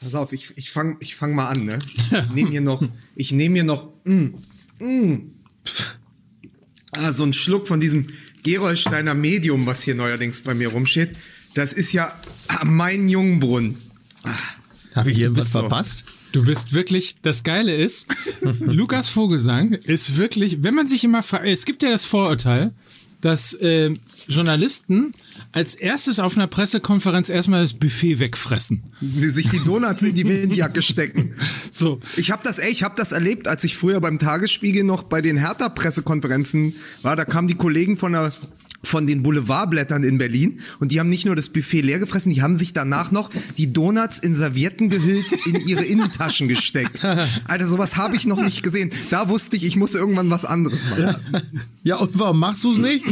Pass auf, ich, ich fange ich fang mal an, ne? Ich nehme hier noch, ich nehme hier noch, mm, mm, ah, so einen Schluck von diesem Gerolsteiner Medium, was hier neuerdings bei mir rumsteht. Das ist ja ah, mein Jungbrunnen. Habe ich bist du. verpasst? Du bist wirklich, das Geile ist, Lukas Vogelsang ist wirklich, wenn man sich immer fragt, es gibt ja das Vorurteil, dass äh, Journalisten als erstes auf einer Pressekonferenz erstmal das Buffet wegfressen. Sich die Donuts in die Windjacke stecken. So, Ich habe das, ey, ich habe das erlebt, als ich früher beim Tagesspiegel noch bei den Hertha-Pressekonferenzen war. Da kamen die Kollegen von der von den Boulevardblättern in Berlin und die haben nicht nur das Buffet leer gefressen, die haben sich danach noch die Donuts in Servietten gehüllt in ihre Innentaschen gesteckt. Alter, sowas habe ich noch nicht gesehen. Da wusste ich, ich muss irgendwann was anderes machen. Ja, und warum machst du es nicht?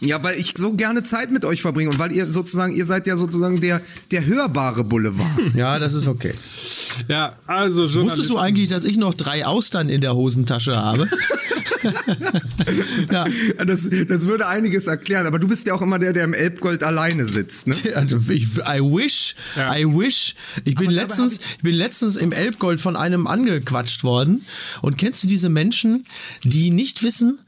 Ja, weil ich so gerne Zeit mit euch verbringe und weil ihr sozusagen, ihr seid ja sozusagen der, der hörbare Boulevard. Ja, das ist okay. ja, also Journalisten. Wusstest du eigentlich, dass ich noch drei Austern in der Hosentasche habe? ja, Das, das würde einiges erklären, aber du bist ja auch immer der, der im Elbgold alleine sitzt, ne? also ich, I wish, Ja. I wish. Ich bin Aber letztens, ich bin letztens im Elbgold von einem angequatscht worden. Und kennst du diese Menschen, die nicht wissen,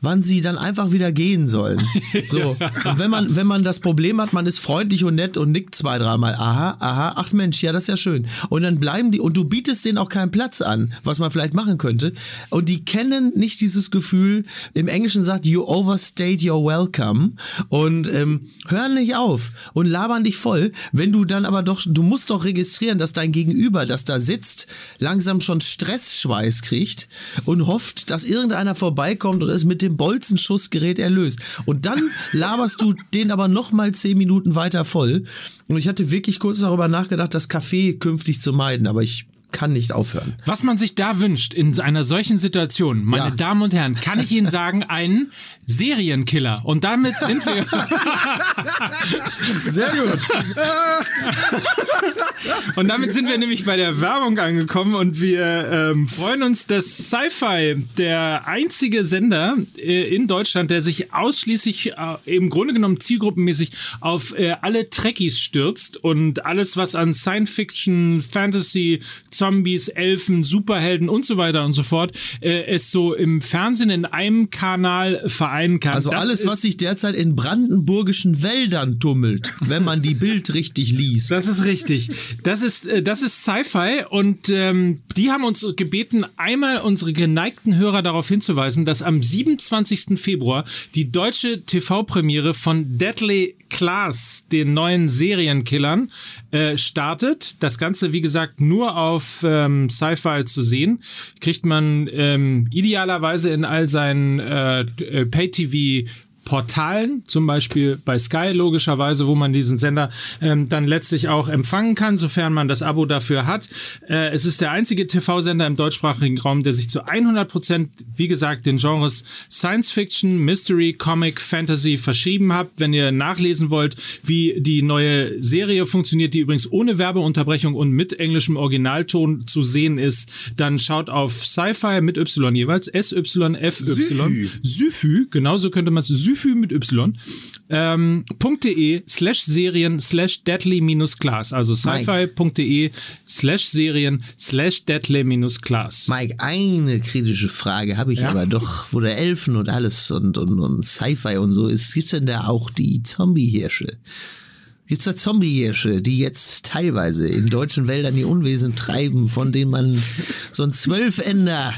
wann sie dann einfach wieder gehen sollen. So. Und wenn man, wenn man das Problem hat, man ist freundlich und nett und nickt zwei, dreimal, aha, aha, ach Mensch, ja, das ist ja schön. Und dann bleiben die, und du bietest denen auch keinen Platz an, was man vielleicht machen könnte. Und die kennen nicht dieses Gefühl, im Englischen sagt, you overstayed your welcome und ähm, hören nicht auf und labern dich voll, wenn du dann aber doch, du musst doch registrieren, dass dein Gegenüber, das da sitzt, langsam schon Stressschweiß kriegt und hofft, dass irgendeiner vorbeikommt und es mit dem Bolzenschussgerät erlöst. Und dann laberst du den aber noch mal zehn Minuten weiter voll. Und ich hatte wirklich kurz darüber nachgedacht, das Café künftig zu meiden, aber ich kann nicht aufhören. Was man sich da wünscht in einer solchen Situation, meine Ja. Damen und Herren, kann ich Ihnen sagen, einen Serienkiller. Und damit sind wir. Sehr gut. Und damit sind wir nämlich bei der Werbung angekommen und wir ähm, freuen uns, dass Sci-Fi der einzige Sender äh, in Deutschland, der sich ausschließlich äh, im Grunde genommen zielgruppenmäßig auf äh, alle Trekkies stürzt und alles, was an Science Fiction, Fantasy, Zombies, Elfen, Superhelden und so weiter und so fort, äh, es so im Fernsehen in einem Kanal vereinen kann. Also Das alles, was sich derzeit in brandenburgischen Wäldern tummelt, wenn man die Bild richtig liest. Das ist richtig. Das ist, äh, das ist Sci-Fi und ähm, die haben uns gebeten, einmal unsere geneigten Hörer darauf hinzuweisen, dass am 27. Februar die deutsche TV-Premiere von Deadly Class, den neuen Serienkillern, äh, startet. Das Ganze, wie gesagt, nur auf ähm, Sci-Fi zu sehen. Kriegt man ähm, idealerweise in all seinen äh, äh, Pay-TV Portalen, zum Beispiel bei Sky logischerweise, wo man diesen Sender ähm, dann letztlich auch empfangen kann, sofern man das Abo dafür hat. Äh, es ist der einzige TV-Sender im deutschsprachigen Raum, der sich zu 100 Prozent, wie gesagt, den Genres Science Fiction, Mystery, Comic, Fantasy verschrieben hat. Wenn ihr nachlesen wollt, wie die neue Serie funktioniert, die übrigens ohne Werbeunterbrechung und mit englischem Originalton zu sehen ist, dann schaut auf Sci-Fi mit Y jeweils, S-Y-F-Y. Syfy, genauso könnte man es, Syfy mit Y, ähm, .de slash Serien slash deadly minus class, also sci-fi.de slash Serien slash deadly minus class. Mike, eine kritische Frage habe ich aber doch, wo der Elfen und alles und, und, und Sci-Fi und so ist. Gibt's denn da auch die Zombie-Hirsche? Gibt's da Zombie-Hirsche, die jetzt teilweise in deutschen Wäldern die Unwesen treiben, von denen man so ein Zwölfender,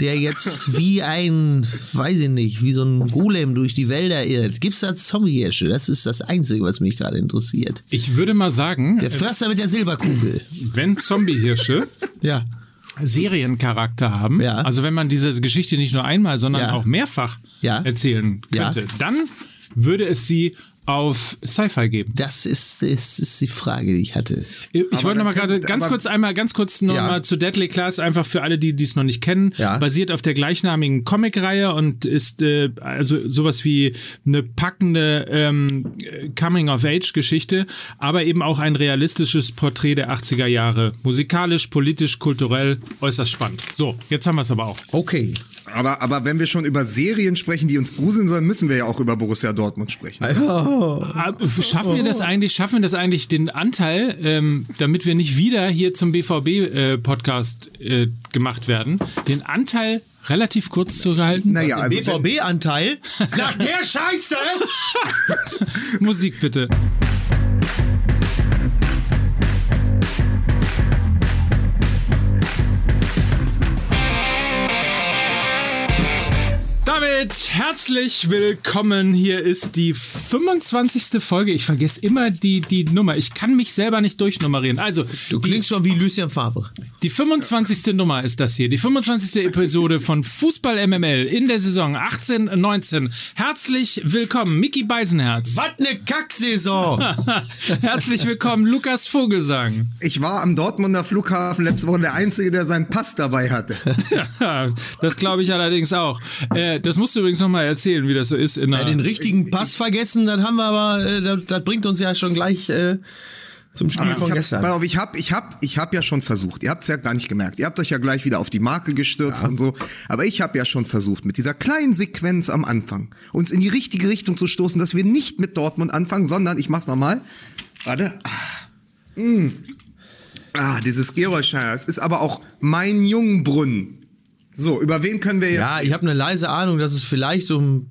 der jetzt wie ein, weiß ich nicht, wie so ein Golem durch die Wälder irrt. Gibt's da Zombie-Hirsche? Das ist das Einzige, was mich gerade interessiert. Ich würde mal sagen, Der Förster mit der Silberkugel. wenn Zombiehirsche Ja. Seriencharakter haben, Ja. also wenn man diese Geschichte nicht nur einmal, sondern Ja. auch mehrfach Ja. erzählen könnte, dann würde es sie auf Sci-Fi geben. Das ist, ist, ist die Frage, die ich hatte. Ich Aber wollte noch mal dann gerade ganz kurz einmal, ganz kurz noch Ja. mal zu Deadly Class, einfach für alle, die dies noch nicht kennen. Ja. Basiert auf der gleichnamigen Comicreihe und ist äh, also sowas wie eine packende ähm, Coming-of-Age-Geschichte, aber eben auch ein realistisches Porträt der 80er Jahre. Musikalisch, politisch, kulturell äußerst spannend. So, jetzt haben wir es aber auch. Okay. Aber, aber wenn wir schon über Serien sprechen, die uns gruseln sollen, müssen wir ja auch über Borussia Dortmund sprechen. Ah, Schaffen wir das eigentlich, schaffen wir das eigentlich den Anteil, ähm, damit wir nicht wieder hier zum BVB-Podcast äh, gemacht werden, den Anteil relativ kurz zu halten? Naja, also wenn- BVB-Anteil? Nach der Scheiße! Musik bitte. Damit herzlich willkommen. Hier ist die 25. Folge. Ich vergesse immer die, die Nummer. Ich kann mich selber nicht durchnummerieren. Also, Du klingst schon wie Lucien Favre. die 25. Nummer ist das hier. Die 25. Episode von Fußball MML in der Saison 18-19. Herzlich willkommen, Mickey Beisenherz. Was ne Kacksaison! Herzlich willkommen, Lukas Vogelsang. ich war am Dortmunder Flughafen letzte Woche der Einzige, der seinen Pass dabei hatte. Das glaube ich allerdings auch. Äh, das musst du übrigens nochmal erzählen, wie das so ist. In Ja, den richtigen Pass vergessen, das haben wir aber, äh, das, das bringt uns ja schon gleich äh, zum Spiel Ich von hab, gestern. pass auf, ich habe ich hab, ich hab ja schon versucht. Ihr habt es ja gar nicht gemerkt. Ihr habt euch ja gleich wieder auf die Marke gestürzt und so. Aber ich habe ja schon versucht, mit dieser kleinen Sequenz am Anfang uns in die richtige Richtung zu stoßen, dass wir nicht mit Dortmund anfangen, sondern, ich mach's nochmal. Warte. Ah, Mm. ah dieses Gerolsteiner. Es ist aber auch mein Jungbrunnen. So, über wen können wir jetzt Ja, ich habe eine leise Ahnung, dass es vielleicht um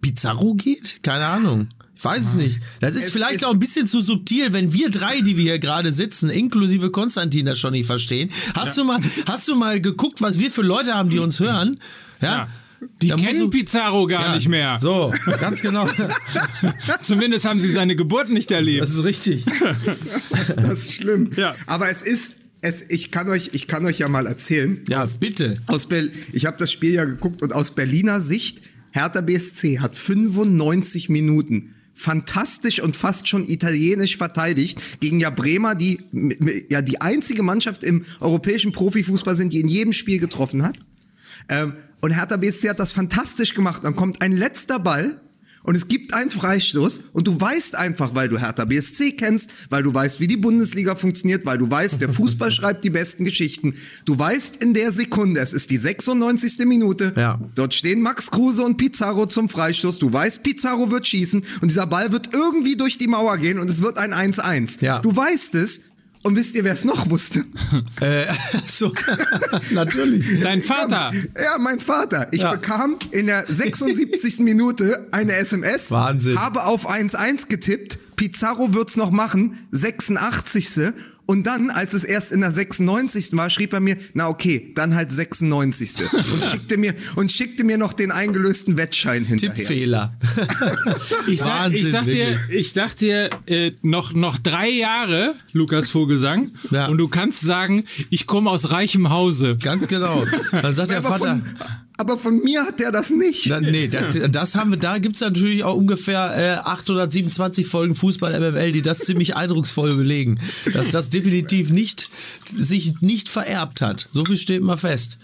Pizarro geht? Keine Ahnung. Ich weiß es nicht. Das ist Es vielleicht ist- auch ein bisschen zu subtil, wenn wir drei, die wir hier gerade sitzen, inklusive Konstantin, das schon nicht verstehen. Hast du mal, hast du mal geguckt, was wir für Leute haben, die uns hören? Ja. Ja. die Da kennen du- Pizarro gar Ja. nicht mehr. So, ganz genau. Zumindest haben sie seine Geburt nicht erlebt. Das ist richtig. Das ist schlimm. Ja. Aber es ist, es, ich, kann euch, ich kann euch ja mal erzählen. Ja, bitte. Aus Ber ich habe das Spiel ja geguckt und aus Berliner Sicht, Hertha BSC hat 95 Minuten fantastisch und fast schon italienisch verteidigt gegen ja Bremer, die ja die einzige Mannschaft im europäischen Profifußball sind, die in jedem Spiel getroffen hat. Ähm, und Hertha BSC hat das fantastisch gemacht. Dann kommt ein letzter Ball und es gibt einen Freistoß und du weißt einfach, weil du Hertha BSC kennst, weil du weißt, wie die Bundesliga funktioniert, weil du weißt, der Fußball schreibt die besten Geschichten. Du weißt in der Sekunde, es ist die 96. Minute, Ja. dort stehen Max Kruse und Pizarro zum Freistoß. Du weißt, Pizarro wird schießen und dieser Ball wird irgendwie durch die Mauer gehen und es wird ein 1-1. Ja. Du weißt es. Und wisst ihr, wer es noch wusste? Äh, so, natürlich. Dein Vater. Ja, mein Vater. Ich Ja. bekam in der 76. Minute eine SMS. Wahnsinn. Habe auf 1-1 getippt. Pizarro wird's noch machen. 86. Und dann, als es erst in der 96. war, schrieb er mir, na okay, dann halt 96. und schickte mir, und schickte mir noch den eingelösten Wettschein hinterher. Tippfehler. Ich sag, Wahnsinn, ich sag dir, ich sag dir äh, noch, noch drei Jahre, Lukas Vogelsang, Ja. und du kannst sagen, ich komme aus reichem Hause. Ganz genau. Dann sagt der Vater. von, aber von mir hat er das nicht. Na, nee, das, das haben wir, da gibt's natürlich auch ungefähr äh, 827 Folgen Fußball MML, die das ziemlich eindrucksvoll belegen. Dass das definitiv nicht, sich nicht vererbt hat. So viel steht mal fest.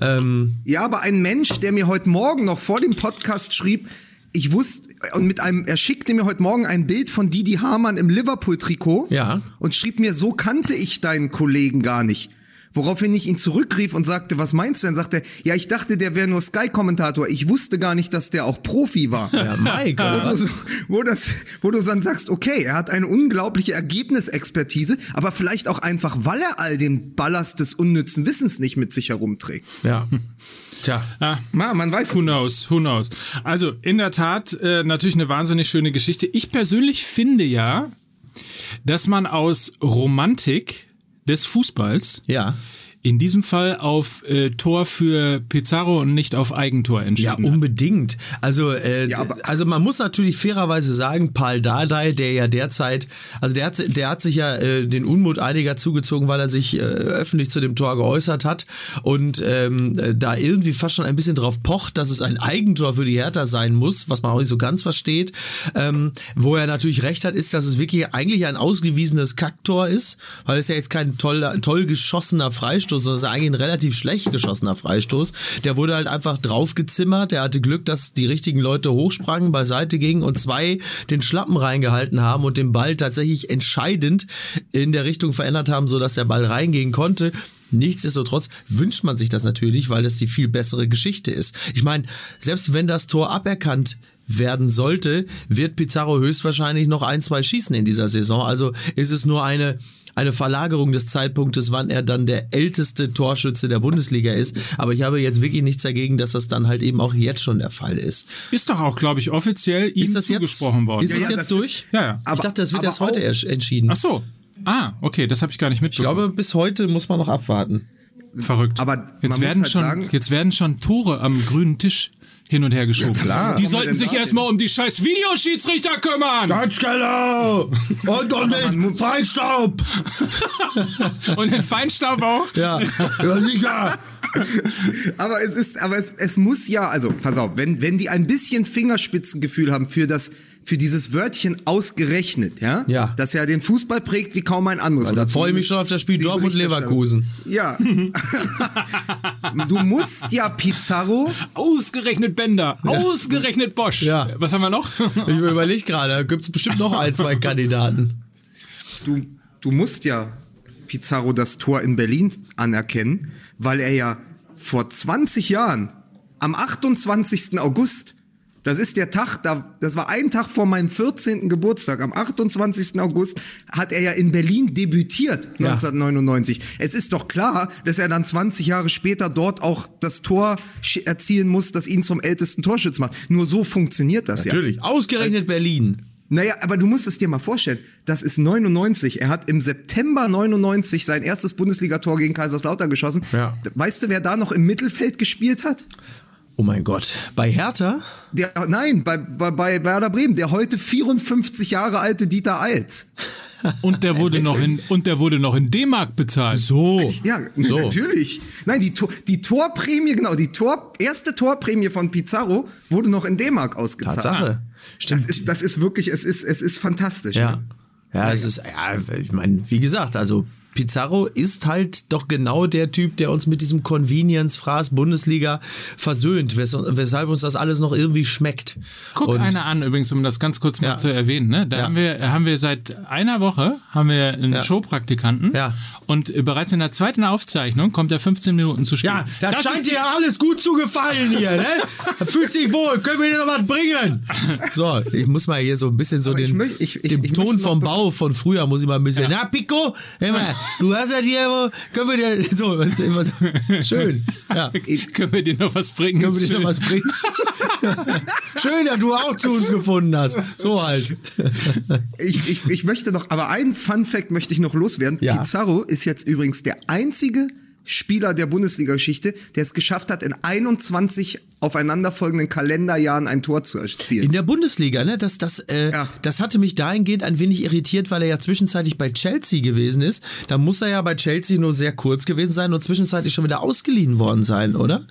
Ähm, Ja, aber ein Mensch, der mir heute Morgen noch vor dem Podcast schrieb, ich wusste, und mit einem, er schickte mir heute Morgen ein Bild von Didi Hamann im Liverpool-Trikot Ja. und schrieb mir, so kannte ich deinen Kollegen gar nicht. Woraufhin ich ihn zurückrief und sagte, was meinst du denn? Sagte er, ja, ich dachte, der wäre nur Sky-Kommentator. Ich wusste gar nicht, dass der auch Profi war. ja, Mike, Wo du, so- wo, das, wo du dann sagst, okay, er hat eine unglaubliche Ergebnisexpertise, aber vielleicht auch einfach, weil er all den Ballast des unnützen Wissens nicht mit sich herumträgt. Ja. Tja. Ah, Ma, man weiß Who es nicht. knows, who knows. Also, in der Tat, äh, natürlich eine wahnsinnig schöne Geschichte. Ich persönlich finde ja, dass man aus Romantik des Fußballs Ja. In diesem Fall auf äh, Tor für Pizarro und nicht auf Eigentor Ja, entschieden hat. unbedingt. Also, äh, Ja, also man muss natürlich fairerweise sagen, Paul Dardai, der ja derzeit, also der hat, der hat sich ja äh, den Unmut einiger zugezogen, weil er sich äh, öffentlich zu dem Tor geäußert hat und ähm, äh, da irgendwie fast schon ein bisschen drauf pocht, dass es ein Eigentor für die Hertha sein muss, was man auch nicht so ganz versteht. Ähm, wo er natürlich recht hat, ist, dass es wirklich eigentlich ein ausgewiesenes Kacktor ist, weil es ja jetzt kein toll, toll geschossener Freistoß, sondern es ist eigentlich ein relativ schlecht geschossener Freistoß. Der wurde halt einfach draufgezimmert. Er hatte Glück, dass die richtigen Leute hochsprangen, beiseite gingen und zwei den Schlappen reingehalten haben und den Ball tatsächlich entscheidend in der Richtung verändert haben, sodass der Ball reingehen konnte. Nichtsdestotrotz wünscht man sich das natürlich, weil das die viel bessere Geschichte ist. Ich meine, selbst wenn das Tor aberkannt werden sollte, wird Pizarro höchstwahrscheinlich noch ein, zwei schießen in dieser Saison. Also ist es nur eine eine Verlagerung des Zeitpunktes, wann er dann der älteste Torschütze der Bundesliga ist. Aber ich habe jetzt wirklich nichts dagegen, dass das dann halt eben auch jetzt schon der Fall ist. Ist doch auch, glaube ich, offiziell ihm Ist das jetzt, zugesprochen worden. ist das Ja, jetzt das durch? Ja, ja. ich dachte, das wird erst heute auch- erst entschieden. Ach so. Ah, okay, das habe ich gar nicht ich mitbekommen. glaube, bis heute muss man noch abwarten. Verrückt. Aber jetzt werden halt schon, sagen- jetzt werden schon Tore am grünen Tisch hin und her geschoben. klar. Die sollten sich erstmal um die scheiß Videoschiedsrichter kümmern. Ganz genau! Und um den Feinstaub! Und den Feinstaub auch. Ja, ja sicher! Aber es ist, aber es, es muss ja, also pass auf, wenn, wenn die ein bisschen Fingerspitzengefühl haben für das, für dieses Wörtchen ausgerechnet, ja, Ja. das ja den Fußball prägt wie kaum ein anderes. Da Oder freue ich mich schon auf das Spiel die Dortmund-Leverkusen. Ja. du musst ja Pizarro, Ausgerechnet Bender. Ausgerechnet Bosch. Ja. Was haben wir noch? Ich überlege gerade, da gibt es bestimmt noch ein, zwei Kandidaten. du, du musst ja Pizarro das Tor in Berlin anerkennen, weil er ja vor 20 Jahren, am 28. August, das ist der Tag, da, das war ein Tag vor meinem 14. Geburtstag, am 28. August hat er ja in Berlin debütiert, Ja. 1999. Es ist doch klar, dass er dann 20 Jahre später dort auch das Tor erzielen muss, das ihn zum ältesten Torschütz macht. Nur so funktioniert das ja. Natürlich. Ausgerechnet Berlin. Naja, aber du musst es dir mal vorstellen. Das ist 99. Er hat im September 99 sein erstes Bundesligator gegen Kaiserslautern geschossen. Ja. Weißt du, wer da noch im Mittelfeld gespielt hat? Oh mein Gott. Bei Hertha? Der, nein, bei, bei, bei Werder Bremen, der heute 54 Jahre alte Dieter Eils. Und der wurde noch in, und der wurde noch in D-Mark bezahlt. So. Ja, So. natürlich. Nein, die, Tor, die Torprämie, genau, die Tor, erste Torprämie von Pizarro wurde noch in D-Mark ausgezahlt. Tatsache. Das ist, das ist wirklich, es ist, es ist fantastisch. Ja. ne? Ja, es ist, ja, ich meine, wie gesagt, also Pizarro ist halt doch genau der Typ, der uns mit diesem Convenience-Fraß Bundesliga versöhnt, wes weshalb uns das alles noch irgendwie schmeckt. Guck Und- einer an, übrigens, um das ganz kurz mal Ja. zu erwähnen. Ne? Da Ja. haben, wir, haben wir seit einer Woche haben wir einen Ja. Showpraktikanten. Ja. Und äh, bereits in der zweiten Aufzeichnung kommt er 15 Minuten zu spät. Ja, das, Das scheint dir ja alles gut zu gefallen hier, ne? Fühlt sich wohl, können wir dir noch was bringen? So, ich muss mal hier so ein bisschen so Aber ich den, ich- ich- ich Ton möchte noch vom Bau von früher muss ich mal ein bisschen, na Pico, hör mal, du hast ja hier, wo- können wir dir, so, das ist immer so schön, ja. Können wir dir noch was bringen? Können wir dir noch schön. was bringen? Schön, dass du auch zu uns gefunden hast. So halt. Ich, ich, ich möchte noch, aber einen Fun Fact möchte ich noch loswerden. Ja. Pizarro ist jetzt übrigens der einzige Spieler der Bundesliga-Geschichte, der es geschafft hat, in 21 aufeinanderfolgenden Kalenderjahren ein Tor zu erzielen. In der Bundesliga, ne, das, das, äh, Ja. das hatte mich dahingehend ein wenig irritiert, weil er ja zwischenzeitlich bei Chelsea gewesen ist. Da muss er ja bei Chelsea nur sehr kurz gewesen sein und zwischenzeitlich schon wieder ausgeliehen worden sein, oder?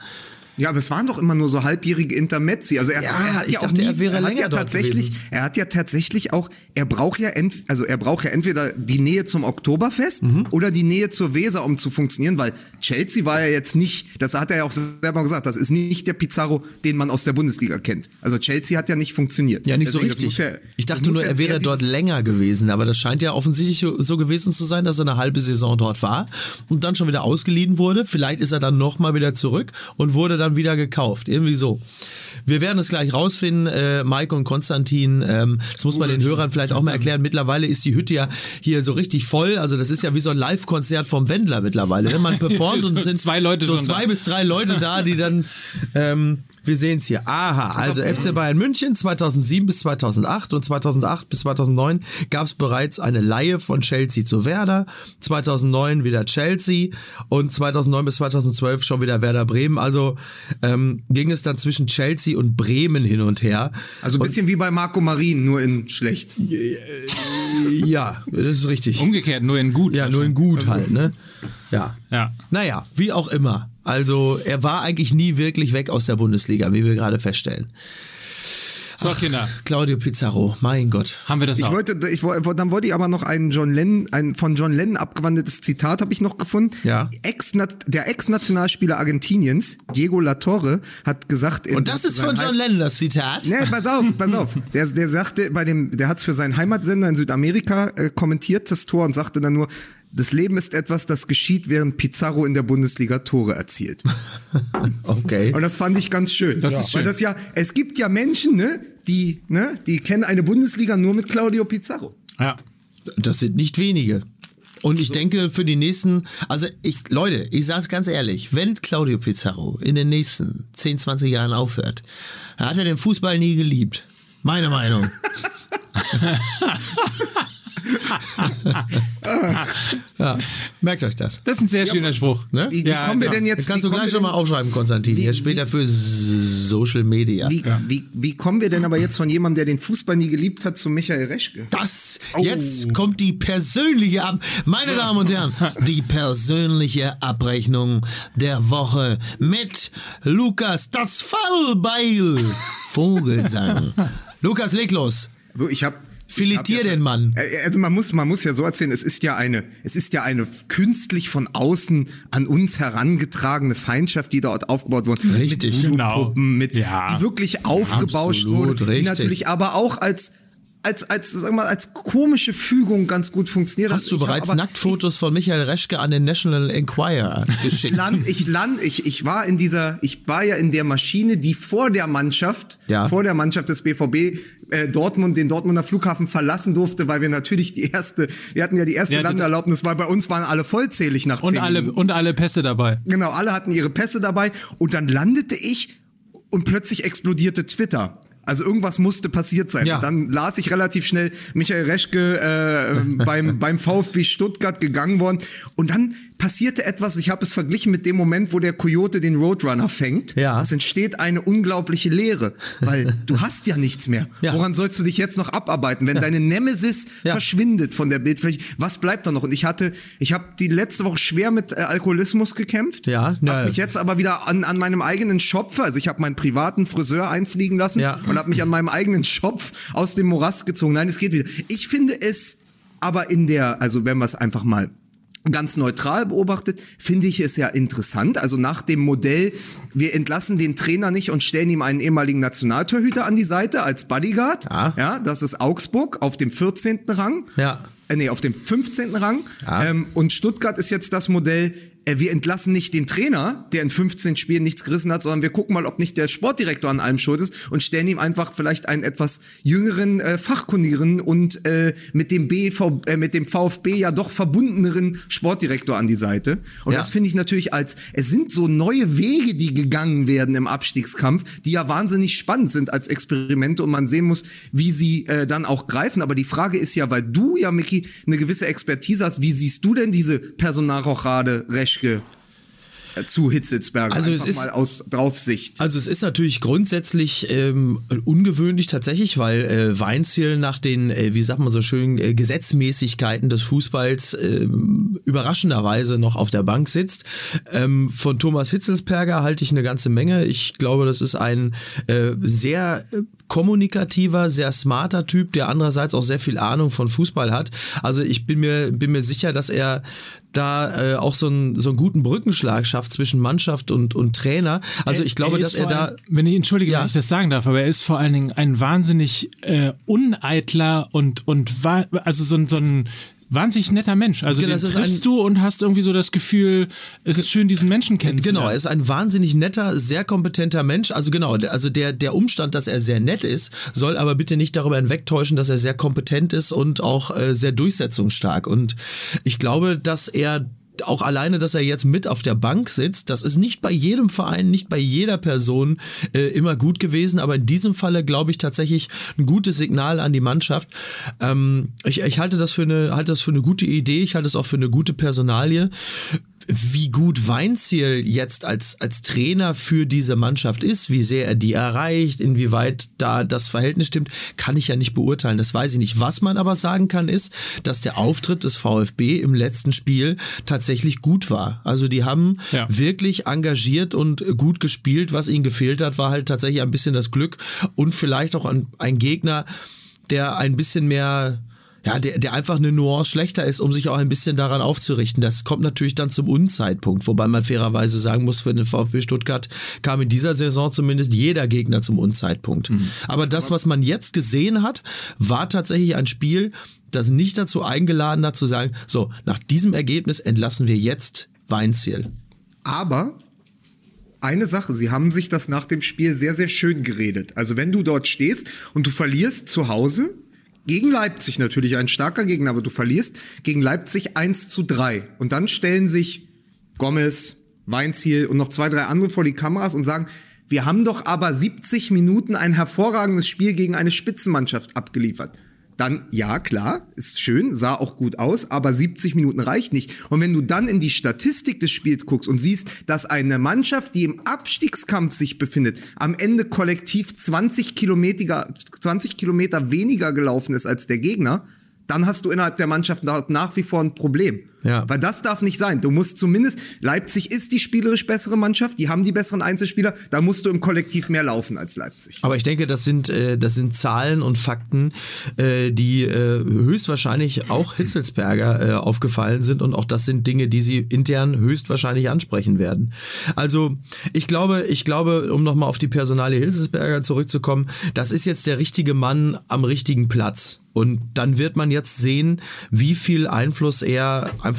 Ja, aber es waren doch immer nur so halbjährige Intermezzi. Also er, Ja, er hat ja auch dachte, nie, er wäre hat länger ja tatsächlich, gewesen. er hat ja tatsächlich auch, er braucht ja ent, also er braucht ja entweder die Nähe zum Oktoberfest Mhm. oder die Nähe zur Weser, um zu funktionieren, weil Chelsea war ja jetzt nicht, das hat er ja auch selber gesagt, das ist nicht der Pizarro, den man aus der Bundesliga kennt. Also Chelsea hat ja nicht funktioniert. Ja, nicht Deswegen, so richtig. ja- ich dachte nur, er wäre dort länger gewesen, aber das scheint ja offensichtlich so- so gewesen zu sein, dass er eine halbe Saison dort war und dann schon wieder ausgeliehen wurde. Vielleicht ist er dann nochmal wieder zurück und wurde dann wieder gekauft. Irgendwie so. Wir werden es gleich rausfinden, äh, Mike und Konstantin. Ähm, das muss man den Hörern vielleicht auch mal erklären. Mittlerweile ist die Hütte ja hier so richtig voll. Also das ist ja wie so ein Live-Konzert vom Wendler mittlerweile. ne? Man performt und es sind Zwei Leute so zwei da. bis drei Leute da, die dann, ähm, wir sehen es hier. Aha, also FC Bayern München 2007 bis 2008 und 2008 bis 2009 gab es bereits eine Leihe von Chelsea zu Werder, 2009 wieder Chelsea und 2009 bis 2012 schon wieder Werder Bremen. Also ähm, ging es dann zwischen Chelsea und Bremen hin und her. Also ein bisschen wie bei Marco Marin, nur in schlecht. Ja, das ist richtig. Umgekehrt, nur in gut. Ja, nur in gut halt, ne? Ja. Ja. Naja, wie auch immer. Also er war eigentlich nie wirklich weg aus der Bundesliga, wie wir gerade feststellen. So, Kinder, Claudio Pizarro, mein Gott. haben wir das Ich auch. wollte, ich, dann wollte ich aber noch ein John Lennon, ein von John Lennon abgewandeltes Zitat habe ich noch gefunden. Ja. Ex der Ex-Nationalspieler Argentiniens, Diego Latorre, hat gesagt. in- Und das ist von John Lennon das Zitat. Ne, pass auf, pass auf. Der, der sagte bei dem, der hat es für seinen Heimatsender in Südamerika äh, kommentiert, das Tor, und sagte dann nur, Das Leben ist etwas, das geschieht, während Pizarro in der Bundesliga Tore erzielt. Okay. Und das fand ich ganz schön. Das ist Weil schön. das ja, es gibt ja Menschen, ne, die, ne, die kennen eine Bundesliga nur mit Claudio Pizarro. Ja. Das sind nicht wenige. Und ich denke, für die nächsten, also ich, Leute, ich sag's ganz ehrlich, wenn Claudio Pizarro in den nächsten 10, 20 Jahren aufhört, dann hat er den Fußball nie geliebt. Meine Meinung. ja, merkt euch das. Das ist ein sehr schöner Spruch. Ne? Wie, wie Ja, kommen wir genau. denn jetzt? Das kannst du gleich wir nochmal aufschreiben, Konstantin. wie- Hier später für Social Media. Wie, wie, wie kommen wir denn aber jetzt von jemandem, der den Fußball nie geliebt hat, zu Michael Reschke? Das, jetzt kommt die persönliche Ab Meine Damen und Herren, die persönliche Abrechnung der Woche mit Lukas, das Fallbeil, Vogelsang. Lukas, leg los. Ich habe Filetier den Mann. Äh, Also man muss, man muss ja so erzählen, es ist ja eine, es ist ja eine künstlich von außen an uns herangetragene Feindschaft, die dort aufgebaut wurde. Richtig. Mit Genau. Voodoo-Puppen, mit, Ja. die wirklich aufgebauscht Absolut, wurde, die richtig. natürlich aber auch als als, als, sag mal, als komische Fügung ganz gut funktioniert. Hast du Ich hab bereits aber- Nacktfotos von Michael Reschke an den National Enquirer Ich geschickt? land, ich land, ich, ich war in dieser, ich war ja in der Maschine, die vor der Mannschaft, Ja. vor der Mannschaft des BVB äh, Dortmund, den Dortmunder Flughafen verlassen durfte, weil wir natürlich die erste, wir hatten ja die erste Ja, Landeerlaubnis, weil bei uns waren alle vollzählig nach Und zehn alle, Minuten. und alle Pässe dabei. Genau, alle hatten ihre Pässe dabei und dann landete ich und plötzlich explodierte Twitter. Also irgendwas musste passiert sein. Ja. Und dann las ich relativ schnell Michael Reschke äh, beim, beim VfB Stuttgart gegangen worden. Und dann passierte etwas, ich habe es verglichen mit dem Moment, wo der Coyote den Roadrunner fängt. Ja. Es entsteht eine unglaubliche Leere, weil du hast ja nichts mehr. Ja. Woran sollst du dich jetzt noch abarbeiten? Wenn deine Nemesis Ja. verschwindet von der Bildfläche, was bleibt da noch? Und ich hatte, ich habe die letzte Woche schwer mit äh, Alkoholismus gekämpft. Ja, hab na, mich jetzt aber wieder an, an meinem eigenen Schopf, also ich habe meinen privaten Friseur einfliegen lassen Ja. und habe mich an meinem eigenen Schopf aus dem Morast gezogen. Nein, es geht wieder. Ich finde es aber in der, also wenn wir es einfach mal ganz neutral beobachtet, finde ich es ja interessant. Also nach dem Modell, wir entlassen den Trainer nicht und stellen ihm einen ehemaligen Nationaltorhüter an die Seite als Bodyguard. Ja. ja das ist Augsburg auf dem 14. Rang. Ja. Äh, nee, auf dem 15. Rang. Ja. Ähm, und Stuttgart ist jetzt das Modell, wir entlassen nicht den Trainer, der in 15 Spielen nichts gerissen hat, sondern wir gucken mal, ob nicht der Sportdirektor an allem schuld ist und stellen ihm einfach vielleicht einen etwas jüngeren, äh, fachkundigeren und äh, mit dem BV, äh, mit dem VfB ja doch verbundeneren Sportdirektor an die Seite. Und Ja. das finde ich natürlich als, es sind so neue Wege, die gegangen werden im Abstiegskampf, die ja wahnsinnig spannend sind als Experimente und man sehen muss, wie sie äh, dann auch greifen. Aber die Frage ist ja, weil du ja, Micky, eine gewisse Expertise hast, wie siehst du denn diese Personalrochade Reschke äh, zu Hitzelsberger? Also es ist- mal aus Draufsicht. Also es ist natürlich grundsätzlich ähm, ungewöhnlich tatsächlich, weil äh, Weinziel nach den, äh, wie sagt man so schön, äh, Gesetzmäßigkeiten des Fußballs ähm, überraschenderweise noch auf der Bank sitzt. Ähm, von Thomas Hitzelsperger halte ich eine ganze Menge. Ich glaube, das ist ein äh, sehr äh, kommunikativer, sehr smarter Typ, der andererseits auch sehr viel Ahnung von Fußball hat. Also ich bin mir, bin mir sicher, dass er da äh, auch so einen, so einen guten Brückenschlag schafft zwischen Mannschaft und, und Trainer. Also ich glaube, ist dass er da... allem- wenn ich entschuldige, Ja. wenn ich das sagen darf, aber er ist vor allen Dingen ein wahnsinnig äh, uneitler und und also so ein so ein wahnsinnig netter Mensch. Also Genau, den das ist triffst ein- du und hast irgendwie so das Gefühl, es ist schön, diesen Menschen kennenzulernen. Genau, er ist ein wahnsinnig netter, sehr kompetenter Mensch. Also genau, also der, der Umstand, dass er sehr nett ist, soll aber bitte nicht darüber hinwegtäuschen, dass er sehr kompetent ist und auch äh, sehr durchsetzungsstark. Und ich glaube, dass er auch alleine, dass er jetzt mit auf der Bank sitzt, das ist nicht bei jedem Verein, nicht bei jeder Person äh, immer gut gewesen, aber in diesem Falle glaube ich tatsächlich ein gutes Signal an die Mannschaft. Ähm, ich, ich halte das für eine, halte das für eine gute Idee, ich halte es auch für eine gute Personalie. Wie gut Weinziel jetzt als, als Trainer für diese Mannschaft ist, wie sehr er die erreicht, inwieweit da das Verhältnis stimmt, kann ich ja nicht beurteilen. Das weiß ich nicht. Was man aber sagen kann, ist, dass der Auftritt des VfB im letzten Spiel tatsächlich gut war. Also die haben Ja. wirklich engagiert und gut gespielt. Was ihnen gefehlt hat, war halt tatsächlich ein bisschen das Glück und vielleicht auch ein, ein Gegner, der ein bisschen mehr Ja, der, der einfach eine Nuance schlechter ist, um sich auch ein bisschen daran aufzurichten. Das kommt natürlich dann zum Unzeitpunkt, wobei man fairerweise sagen muss, für den VfB Stuttgart kam in dieser Saison zumindest jeder Gegner zum Unzeitpunkt. Mhm. Aber das, was man jetzt gesehen hat, war tatsächlich ein Spiel, das nicht dazu eingeladen hat zu sagen, so, nach diesem Ergebnis entlassen wir jetzt Weinziel. Aber eine Sache, sie haben sich das nach dem Spiel sehr, sehr schön geredet. Also wenn du dort stehst und du verlierst zu Hause, gegen Leipzig natürlich ein starker Gegner, aber du verlierst gegen Leipzig 1 zu 3. Und dann stellen sich Gomez, Weinziel und noch zwei, drei andere vor die Kameras und sagen, wir haben doch aber 70 Minuten ein hervorragendes Spiel gegen eine Spitzenmannschaft abgeliefert dann ja, klar, ist schön, sah auch gut aus, aber 70 Minuten reicht nicht. Und wenn du dann in die Statistik des Spiels guckst und siehst, dass eine Mannschaft, die im Abstiegskampf sich befindet, am Ende kollektiv 20 Kilometer, 20 Kilometer weniger gelaufen ist als der Gegner, dann hast du innerhalb der Mannschaft nach wie vor ein Problem. Ja. Weil das darf nicht sein. Du musst zumindest, Leipzig ist die spielerisch bessere Mannschaft, die haben die besseren Einzelspieler, da musst du im Kollektiv mehr laufen als Leipzig. Aber ich denke, das sind, äh, das sind Zahlen und Fakten, äh, die äh, höchstwahrscheinlich auch Hitzelsberger aufgefallen sind und auch das sind Dinge, die sie intern höchstwahrscheinlich ansprechen werden. Also ich glaube, ich glaube, um nochmal auf die Personale Hitzelsberger zurückzukommen, das ist jetzt der richtige Mann am richtigen Platz. Und dann wird man jetzt sehen, wie viel Einfluss er einfach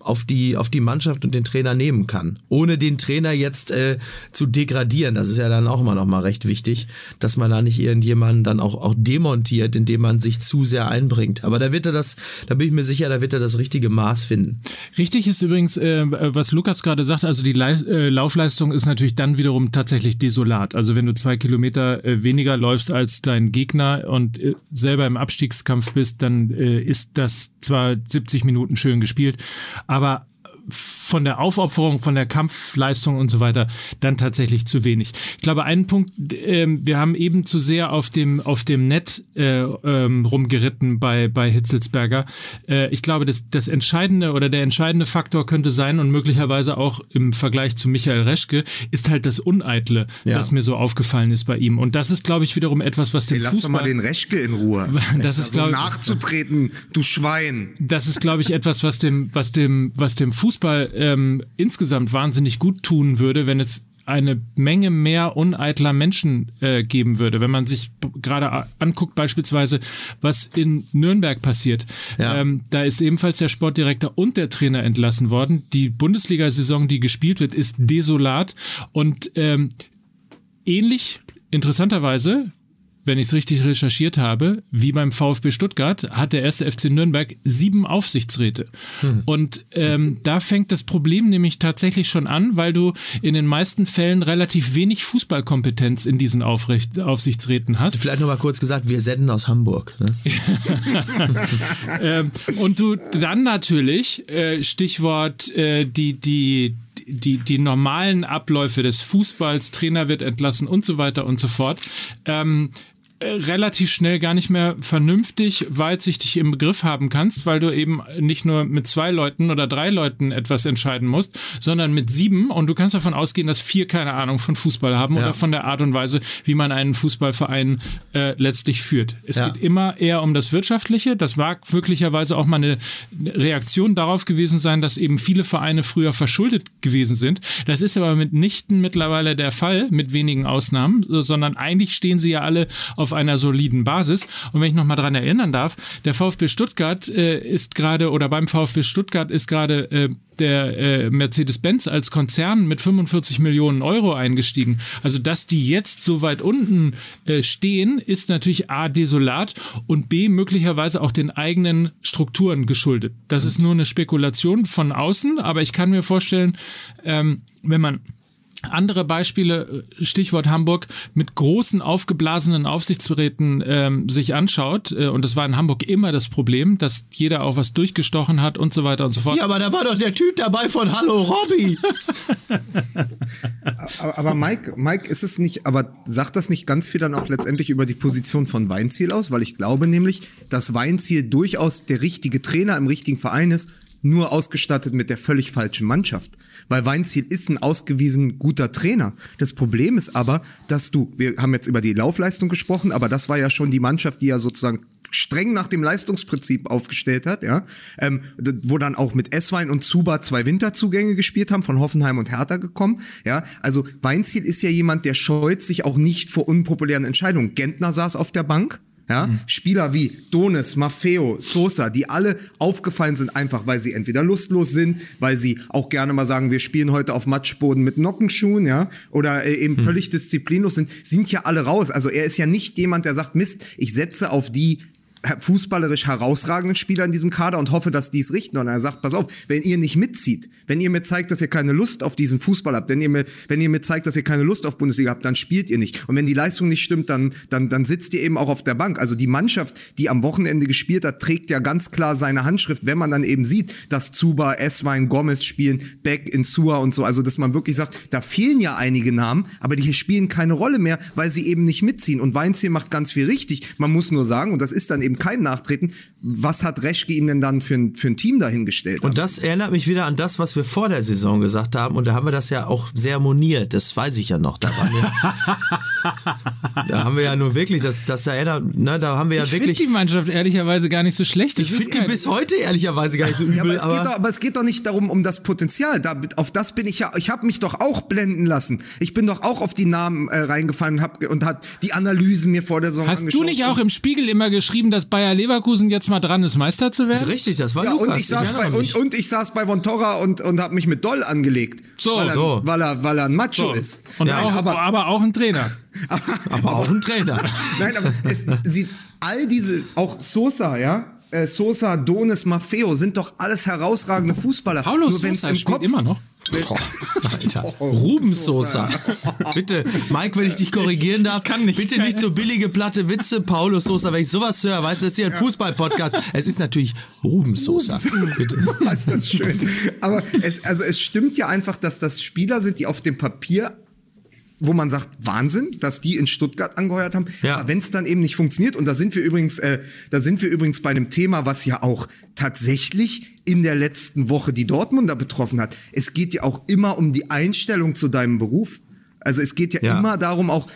auf die, auf die Mannschaft und den Trainer nehmen kann. Ohne den Trainer jetzt äh, zu degradieren. Das ist ja dann auch immer noch mal recht wichtig, dass man da nicht irgendjemanden dann auch, auch demontiert, indem man sich zu sehr einbringt. Aber da wird er das, da bin ich mir sicher, da wird er das richtige Maß finden. Richtig ist übrigens, äh, was Lukas gerade sagt, also die Le äh, Laufleistung ist natürlich dann wiederum tatsächlich desolat. Also wenn du zwei Kilometer äh, weniger läufst als dein Gegner und äh, selber im Abstiegskampf bist, dann äh, ist das zwar 70 Minuten schön gespielt, gespielt. Aber von der Aufopferung, von der Kampfleistung und so weiter dann tatsächlich zu wenig. Ich glaube, einen Punkt, äh, wir haben eben zu sehr auf dem, auf dem Net äh, ähm, rumgeritten bei, bei Hitzelsberger. Äh, ich glaube, das, das entscheidende oder der entscheidende Faktor könnte sein und möglicherweise auch im Vergleich zu Michael Reschke ist halt das Uneitle, ja. das mir so aufgefallen ist bei ihm. Und das ist, glaube ich, wiederum etwas, was den hey, Fußball... Lass doch mal den Reschke in Ruhe. das ist, also nachzutreten, du Schwein. Das ist, glaube ich, etwas, was dem, was dem, was dem Fußball Fußball ähm, insgesamt wahnsinnig gut tun würde, wenn es eine Menge mehr uneitler Menschen äh, geben würde. Wenn man sich gerade anguckt, beispielsweise, was in Nürnberg passiert. Ja. Ähm, da ist ebenfalls der Sportdirektor und der Trainer entlassen worden. Die Bundesliga-Saison, die gespielt wird, ist desolat und ähm, ähnlich interessanterweise wenn ich es richtig recherchiert habe, wie beim VfB Stuttgart, hat der erste FC Nürnberg sieben Aufsichtsräte. Hm. Und ähm, da fängt das Problem nämlich tatsächlich schon an, weil du in den meisten Fällen relativ wenig Fußballkompetenz in diesen Aufrecht Aufsichtsräten hast. Vielleicht noch mal kurz gesagt, wir senden aus Hamburg. Ne? ähm, und du dann natürlich, äh, Stichwort, äh, die, die, die, die normalen Abläufe des Fußballs, Trainer wird entlassen und so weiter und so fort, ähm, äh, relativ schnell gar nicht mehr vernünftig weitsichtig im Begriff haben kannst, weil du eben nicht nur mit zwei Leuten oder drei Leuten etwas entscheiden musst, sondern mit sieben und du kannst davon ausgehen, dass vier keine Ahnung von Fußball haben ja. oder von der Art und Weise, wie man einen Fußballverein äh, letztlich führt. Es ja. geht immer eher um das Wirtschaftliche. Das mag wirklicherweise auch mal eine Reaktion darauf gewesen sein, dass eben viele Vereine früher verschuldet gewesen sind. Das ist aber mitnichten mittlerweile der Fall, mit wenigen Ausnahmen, sondern eigentlich stehen sie ja alle auf auf einer soliden Basis. Und wenn ich nochmal dran erinnern darf, der VfB Stuttgart äh, ist gerade, oder beim VfB Stuttgart ist gerade äh, der äh, Mercedes-Benz als Konzern mit 45 Millionen Euro eingestiegen. Also, dass die jetzt so weit unten äh, stehen, ist natürlich A, desolat und B, möglicherweise auch den eigenen Strukturen geschuldet. Das ist nur eine Spekulation von außen, aber ich kann mir vorstellen, ähm, wenn man andere Beispiele, Stichwort Hamburg, mit großen aufgeblasenen Aufsichtsräten ähm, sich anschaut, äh, und das war in Hamburg immer das Problem, dass jeder auch was durchgestochen hat und so weiter und so fort. Ja, aber da war doch der Typ dabei von Hallo Robby. aber, aber Mike, Mike, ist es nicht, aber sagt das nicht ganz viel dann auch letztendlich über die Position von Weinziel aus? Weil ich glaube nämlich, dass Weinziel durchaus der richtige Trainer im richtigen Verein ist, nur ausgestattet mit der völlig falschen Mannschaft. Weil Weinziel ist ein ausgewiesen guter Trainer. Das Problem ist aber, dass du, wir haben jetzt über die Laufleistung gesprochen, aber das war ja schon die Mannschaft, die ja sozusagen streng nach dem Leistungsprinzip aufgestellt hat, ja, ähm, wo dann auch mit Esswein und Zuba zwei Winterzugänge gespielt haben, von Hoffenheim und Hertha gekommen, ja. Also Weinziel ist ja jemand, der scheut sich auch nicht vor unpopulären Entscheidungen. Gentner saß auf der Bank, ja, mhm. Spieler wie Donis, Maffeo, Sosa, die alle aufgefallen sind, einfach weil sie entweder lustlos sind, weil sie auch gerne mal sagen, wir spielen heute auf Matschboden mit Nockenschuhen, ja, oder äh, eben mhm. völlig disziplinlos sind, sind ja alle raus. Also er ist ja nicht jemand, der sagt, Mist, ich setze auf die fußballerisch herausragenden Spieler in diesem Kader und hoffe, dass die es richten. Und er sagt, pass auf, wenn ihr nicht mitzieht, wenn ihr mir zeigt, dass ihr keine Lust auf diesen Fußball habt, wenn ihr mir, wenn ihr mir zeigt, dass ihr keine Lust auf Bundesliga habt, dann spielt ihr nicht. Und wenn die Leistung nicht stimmt, dann, dann, dann sitzt ihr eben auch auf der Bank. Also die Mannschaft, die am Wochenende gespielt hat, trägt ja ganz klar seine Handschrift, wenn man dann eben sieht, dass Zuba, Eswein, Gomez spielen, Beck, Insua und so. Also, dass man wirklich sagt, da fehlen ja einige Namen, aber die spielen keine Rolle mehr, weil sie eben nicht mitziehen. Und Weinziel macht ganz viel richtig. Man muss nur sagen, und das ist dann eben kein Nachtreten. Was hat Reschke ihm denn dann für ein, für ein Team dahingestellt? Und das erinnert mich wieder an das, was wir vor der Saison gesagt haben. Und da haben wir das ja auch sehr moniert. Das weiß ich ja noch. Da, wir, da haben wir ja nur wirklich, das, das erinnert, ne, da haben wir ja ich wirklich. die Mannschaft ehrlicherweise gar nicht so schlecht. Ich finde die bis heute ehrlicherweise gar nicht so übel. Ja, aber, es aber, doch, aber, es geht doch, nicht darum, um das Potenzial. Da, auf das bin ich ja, ich habe mich doch auch blenden lassen. Ich bin doch auch auf die Namen äh, reingefallen und habe und hat die Analysen mir vor der Saison Hast du nicht auch im Spiegel immer geschrieben, dass Bayer Leverkusen jetzt mal dran ist, Meister zu werden? Richtig, das war ja, Lukas. Und ich, saß bei, und, und, ich saß bei Vontora und, und habe mich mit Doll angelegt. So, weil er, so. Weil er, weil er ein Macho so. ist. Und ja, auch, aber, aber auch ein Trainer. aber, aber auch ein Trainer. Nein, aber es sieht all diese, auch Sosa, ja, äh, Sosa, Donis, Maffeo sind doch alles herausragende Fußballer. Paulo Nur Sosa im Kopf, immer noch. Boah, Alter. Rubens Sosa. bitte, Mike, wenn ich dich korrigieren darf, kann nicht, bitte nicht so billige platte Witze. Paulo Sosa, wenn ich sowas höre, weißt du, das ist hier ein Fußball-Podcast. Es ist natürlich Rubens Sosa. Bitte. Das ist schön. Aber es, also es stimmt ja einfach, dass das Spieler sind, die auf dem Papier wo man sagt, Wahnsinn, dass die in Stuttgart angeheuert haben. Ja. Wenn es dann eben nicht funktioniert, und da sind wir übrigens, äh, da sind wir übrigens bei einem Thema, was ja auch tatsächlich in der letzten Woche die Dortmunder betroffen hat. Es geht ja auch immer um die Einstellung zu deinem Beruf. Also es geht ja, ja. immer darum auch,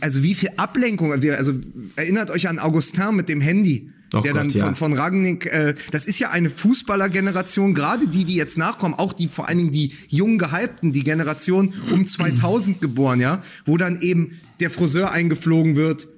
also wie viel Ablenkung, also erinnert euch an Augustin mit dem Handy Oh der Gott, dann von, ja. von Ragnik, äh, das ist ja eine Fußballergeneration, gerade die, die jetzt nachkommen, auch die vor allen Dingen die jungen Gehypten, die Generation um 2000 geboren, ja, wo dann eben der Friseur eingeflogen wird,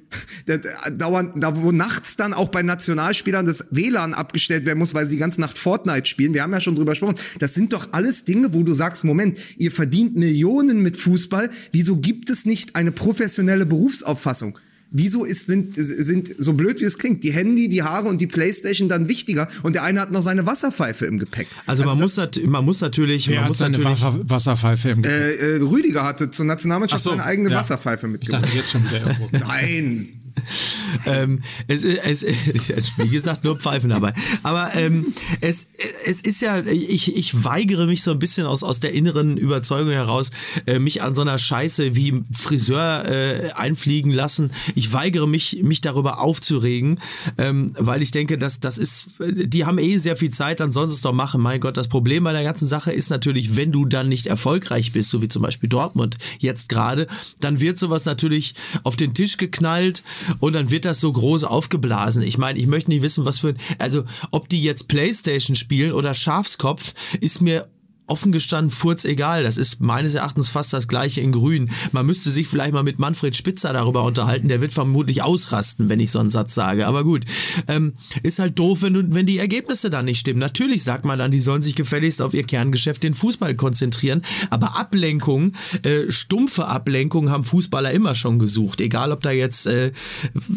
da, dauernd, da wo nachts dann auch bei Nationalspielern das WLAN abgestellt werden muss, weil sie die ganze Nacht Fortnite spielen. Wir haben ja schon drüber gesprochen. Das sind doch alles Dinge, wo du sagst, Moment, ihr verdient Millionen mit Fußball. Wieso gibt es nicht eine professionelle Berufsauffassung? Wieso ist, sind, sind, so blöd wie es klingt, die Handy, die Haare und die Playstation dann wichtiger und der eine hat noch seine Wasserpfeife im Gepäck? Also, also man, muss nat man muss natürlich. Wer man hat muss seine natürlich, Wasserpfeife im Gepäck? Äh, äh, Rüdiger hatte zur Nationalmannschaft so, seine eigene ja. Wasserpfeife mitgebracht. Ich dachte jetzt schon wieder Nein ähm, es, es, es, ist wie gesagt nur Pfeifen dabei. Aber ähm, es, es ist ja, ich, ich weigere mich so ein bisschen aus, aus der inneren Überzeugung heraus, äh, mich an so einer Scheiße wie Friseur äh, einfliegen lassen. Ich weigere mich, mich darüber aufzuregen, ähm, weil ich denke, dass das ist, die haben eh sehr viel Zeit, dann sollen sie es doch machen. Mein Gott, das Problem bei der ganzen Sache ist natürlich, wenn du dann nicht erfolgreich bist, so wie zum Beispiel Dortmund jetzt gerade, dann wird sowas natürlich auf den Tisch geknallt und dann wird das so groß aufgeblasen. Ich meine, ich möchte nicht wissen, was für also ob die jetzt Playstation spielen oder Schafskopf, ist mir offen gestanden, furz egal. Das ist meines Erachtens fast das gleiche in Grün. Man müsste sich vielleicht mal mit Manfred Spitzer darüber unterhalten. Der wird vermutlich ausrasten, wenn ich so einen Satz sage. Aber gut, ähm, ist halt doof, wenn, du, wenn die Ergebnisse dann nicht stimmen. Natürlich sagt man dann, die sollen sich gefälligst auf ihr Kerngeschäft, den Fußball konzentrieren. Aber Ablenkung, äh, stumpfe Ablenkung haben Fußballer immer schon gesucht. Egal, ob da jetzt äh,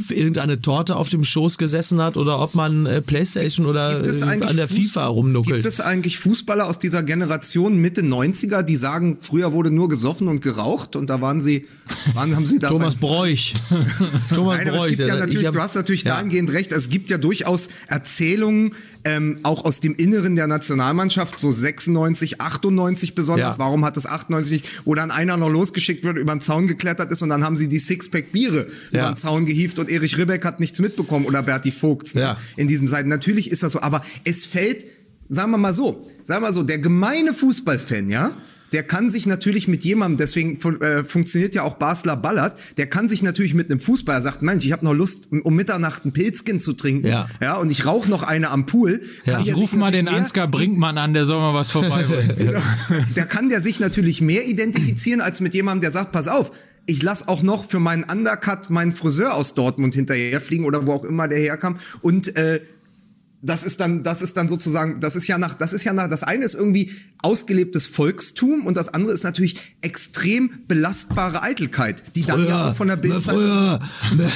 irgendeine Torte auf dem Schoß gesessen hat oder ob man äh, Playstation oder äh, an der FIFA rumnuckelt. Gibt es eigentlich Fußballer aus dieser Generation, Generation Mitte 90er, die sagen, früher wurde nur gesoffen und geraucht und da waren sie, waren, haben sie da. Thomas Bräuch. Thomas Nein, Bräuch. Ja natürlich, du hast natürlich ja. dahingehend recht. Es gibt ja durchaus Erzählungen, ähm, auch aus dem Inneren der Nationalmannschaft, so 96, 98 besonders. Ja. Warum hat das 98, wo dann einer noch losgeschickt wird, über den Zaun geklettert ist und dann haben sie die Sixpack Biere ja. über den Zaun gehieft und Erich Ribbeck hat nichts mitbekommen oder Berti Vogt ne? ja. in diesen Seiten. Natürlich ist das so, aber es fällt sagen wir mal so, sagen wir mal so, der gemeine Fußballfan, ja, der kann sich natürlich mit jemandem, deswegen fun äh, funktioniert ja auch Basler Ballert, der kann sich natürlich mit einem Fußballer sagt, Mensch, ich habe noch Lust, um Mitternacht ein Pilzkin zu trinken, Ja. ja, und ich rauche noch eine am Pool. Ja. Ich ruf mal den Ansgar Brinkmann an, der soll mal was vorbeibringen. der kann der sich natürlich mehr identifizieren als mit jemandem, der sagt, pass auf, ich lass auch noch für meinen Undercut meinen Friseur aus Dortmund hinterherfliegen oder wo auch immer der herkam und äh, das ist dann, das ist dann sozusagen, das ist ja nach, das ist ja nach, das eine ist irgendwie ausgelebtes Volkstum und das andere ist natürlich extrem belastbare Eitelkeit, die dann ja auch von der Bildzeit. früher, me,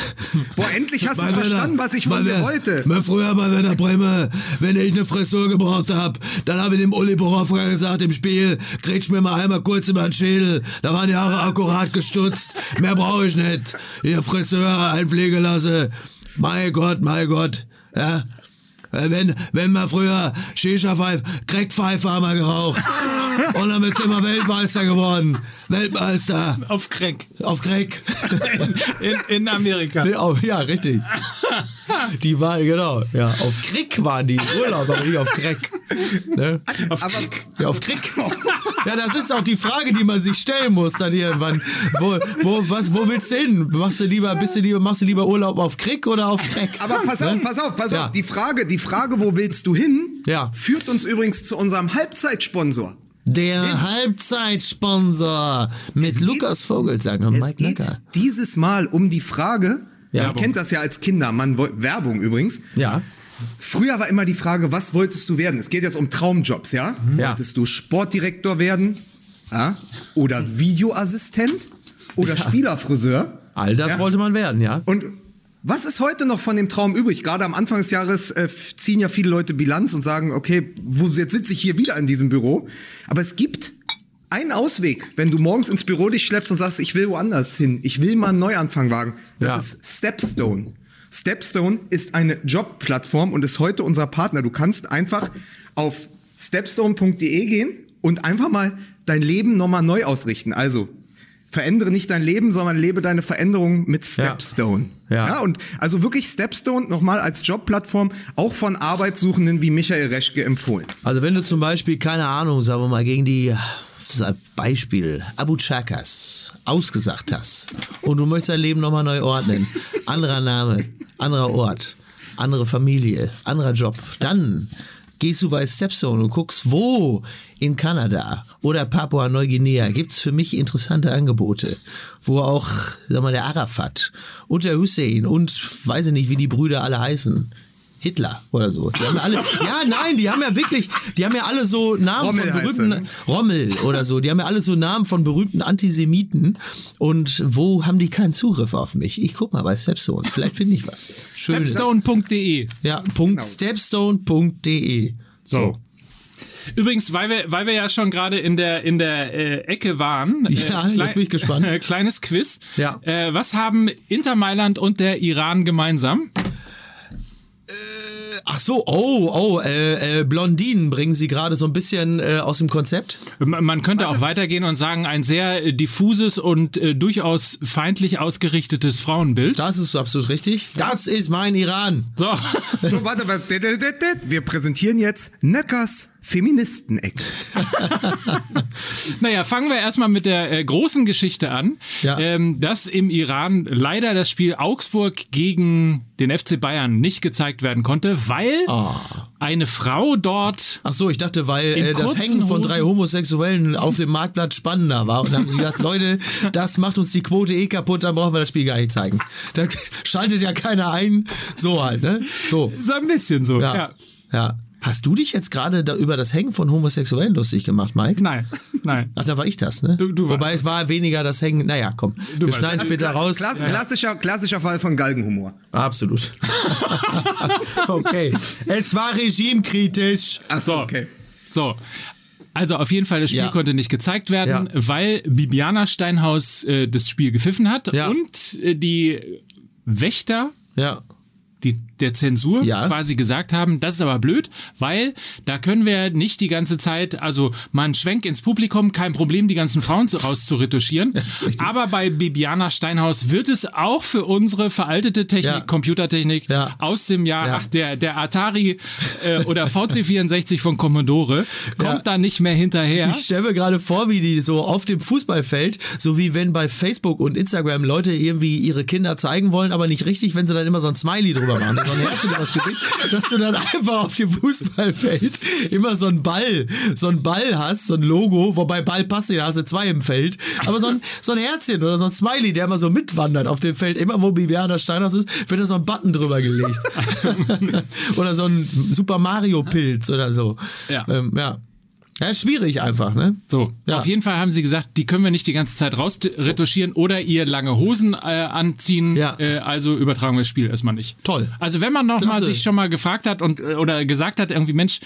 Boah, endlich hast du verstanden, was ich von dir wollte. mal früher bei Werder Bremer, wenn ich eine Frisur gebraucht hab, dann habe ich dem Uli Borowka gesagt im Spiel, grätsch mir mal einmal kurz über den Schädel. Da waren die Haare akkurat gestutzt. Mehr brauche ich nicht. Ihr Friseur einpflegen lasse. Mein Gott, mein Gott. Ja. Äh, Wenn, wenn wir früher Shisha-Pfeife, Crackpfeife haben wir geraucht. Und dann sind wir Weltmeister geworden. Weltmeister. Auf Crack. Auf Crack. In, in Amerika. Nee, auf, ja, richtig. Die waren, genau, ja, auf Krieg waren die im Urlaub, aber nicht auf Crack. Ne? Auf Aber, Ja, auf Krieg. Ja, das ist auch die Frage, die man sich stellen muss dann irgendwann. Wo, wo, was, wo willst du hin? Machst du lieber, bist du lieber, machst du lieber Urlaub auf Krieg oder auf Crack? aber pass auf, pass auf, pass Ja. auf. Die Frage, die Frage, wo willst du hin, Ja. führt uns übrigens zu unserem Halbzeitsponsor. Der Halbzeitsponsor mit Lukas Vogelsang und Es Mike geht Necker. dieses Mal um die Frage, Ja. man kennt das ja als Kinder, man Werbung übrigens. Ja. Früher war immer die Frage, was wolltest du werden? Es geht jetzt um Traumjobs, ja? Ja. Wolltest du Sportdirektor werden? Ja? Oder Videoassistent? Oder Spielerfriseur? All das Ja. wollte man werden, ja. Und was ist heute noch von dem Traum übrig? Gerade am Anfang des Jahres äh, ziehen ja viele Leute Bilanz und sagen, okay, wo, jetzt sitze ich hier wieder in diesem Büro. Aber es gibt einen Ausweg, wenn du morgens ins Büro dich schleppst und sagst, ich will woanders hin. Ich will mal einen Neuanfang wagen. Das Ja. ist Stepstone. Stepstone ist eine Jobplattform und ist heute unser Partner. Du kannst einfach auf stepstone.de gehen und einfach mal dein Leben nochmal neu ausrichten. Also verändere nicht dein Leben, sondern lebe deine Veränderung mit Stepstone. Ja. Ja. und also wirklich Stepstone nochmal als Jobplattform auch von Arbeitssuchenden wie Michael Reschke empfohlen. Also wenn du zum Beispiel, keine Ahnung, sagen wir mal, gegen die Beispiel Abu Chakas ausgesagt hast. Und du möchtest dein Leben nochmal neu ordnen, anderer Name, anderer Ort, andere Familie, anderer Job, dann gehst du bei Stepstone und guckst, wo in Kanada oder Papua-Neuguinea gibt's für mich interessante Angebote, wo auch, sag mal, der Arafat und der Hussein und weiß ich nicht, wie die Brüder alle heißen, Hitler oder so. Die haben ja alle, ja, nein, die haben ja wirklich, die haben ja alle so Namen Rommel von berühmten? Rommel oder so, die haben ja alle so Namen von berühmten Antisemiten. Und wo haben die keinen Zugriff auf mich? Ich guck mal bei Stepstone, vielleicht finde ich was. Schönes. Stepstone.de. Ja, Punkt stepstone.de. So. Übrigens, weil wir, weil wir ja schon gerade in der, in der äh, Ecke waren. Ja, äh, jetzt bin ich gespannt. Äh, kleines Quiz. Ja. Äh, was haben Inter Mailand und der Iran gemeinsam? Ach so, oh, oh, äh, äh, Blondinen bringen sie gerade so ein bisschen äh, aus dem Konzept. Man man könnte auch weitergehen und sagen, ein sehr äh, diffuses und äh, durchaus feindlich ausgerichtetes Frauenbild. Das ist absolut richtig. Das ist mein Iran. So. So, warte, warte, wir präsentieren jetzt Nöckers Feministeneck. Naja, fangen wir erstmal mit der äh, großen Geschichte an, Ja. ähm, dass im Iran leider das Spiel Augsburg gegen den FC Bayern nicht gezeigt werden konnte, weil Ah. eine Frau dort Ach so, ich dachte, weil äh, das Hängen von drei Homosexuellen auf dem Marktplatz spannender war. Und dann haben sie gesagt, Leute, das macht uns die Quote eh kaputt, dann brauchen wir das Spiel gar nicht zeigen. Da schaltet ja keiner ein. So halt, ne? So. so ein bisschen so. Ja. ja. ja. Hast du dich jetzt gerade da über das Hängen von Homosexuellen lustig gemacht, Mike? Nein, nein. Ach, da war ich das, ne? Du- du Wobei es war weniger das Hängen. Naja, komm. wir warst schneiden später raus. Klass, klassischer, klassischer Fall von Galgenhumor. Absolut. okay. Es war regimekritisch. Ach So. okay. So. Also auf jeden Fall, das Spiel Ja. konnte nicht gezeigt werden, Ja. weil Bibiana Steinhaus äh, das Spiel gepfiffen hat Ja. und äh, die Wächter, Ja. die der Zensur Ja. quasi gesagt haben, das ist aber blöd, weil da können wir nicht die ganze Zeit, also mal einen Schwenk ins Publikum, kein Problem, die ganzen Frauen zu- raus zu retuschieren. ist richtig. aber bei Bibiana Steinhaus wird es auch für unsere veraltete Technik, Ja. Computertechnik Ja. aus dem Jahr, Ja. ach, der, der Atari äh, oder VC64 von Commodore kommt da nicht mehr hinterher. Ich stelle mir gerade vor, wie die so auf dem Fußballfeld, so wie wenn bei Facebook und Instagram Leute irgendwie ihre Kinder zeigen wollen, aber nicht richtig, wenn sie dann immer so ein Smiley drüber machen, so ein Herz über das Gesicht, dass du dann einfach auf dem Fußballfeld immer so ein Ball, so ein Ball hast, so ein Logo, wobei Ball passt da hast du zwei im Feld, aber so ein, so ein Herzchen oder so ein Smiley, der immer so mitwandert auf dem Feld, immer wo Bibiana Steinhaus ist, wird da so ein Button drüber gelegt. oder so ein Super Mario Pilz oder so. Ja. Ähm, ja. Ja, ist schwierig einfach, ne? So, Ja. auf jeden Fall haben sie gesagt, die können wir nicht die ganze Zeit rausretuschieren oder ihr lange Hosen äh, anziehen. Ja. Äh, also übertragen wir das Spiel erstmal nicht. Toll. Also wenn man noch mal sich schon mal gefragt hat und äh, oder gesagt hat, irgendwie Mensch,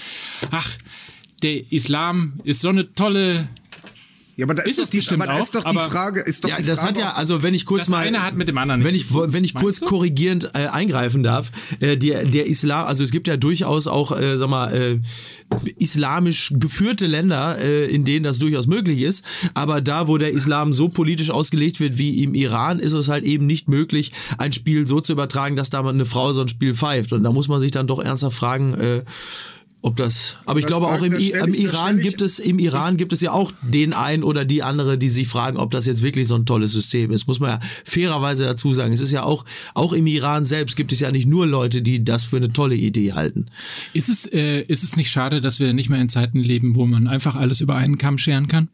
ach, der Islam ist so eine tolle. Ja, aber da ist, Ist doch die, aber da ist auch, doch die aber- Frage, ist doch Ja, die das Frage, hat ja, also wenn ich kurz Das mal, eine hat mit dem anderen wenn ich, wenn ich kurz du? korrigierend äh, eingreifen darf, äh, der, der Islam, also es gibt ja durchaus auch, äh, sag mal, äh, islamisch geführte Länder, äh, in denen das durchaus möglich ist, aber da, wo der Islam so politisch ausgelegt wird wie im Iran, ist es halt eben nicht möglich, ein Spiel so zu übertragen, dass da eine Frau so ein Spiel pfeift. Und da muss man sich dann doch ernsthaft fragen, äh, ob das, aber ich Das glaube auch im, I- im Iran gibt es, im Iran gibt es ja auch den einen oder die andere, die sich fragen, ob das jetzt wirklich so ein tolles System ist. Muss man ja fairerweise dazu sagen. Es ist ja auch, auch im Iran selbst gibt es ja nicht nur Leute, die das für eine tolle Idee halten. Ist es, äh, ist es nicht schade, dass wir nicht mehr in Zeiten leben, wo man einfach alles über einen Kamm scheren kann?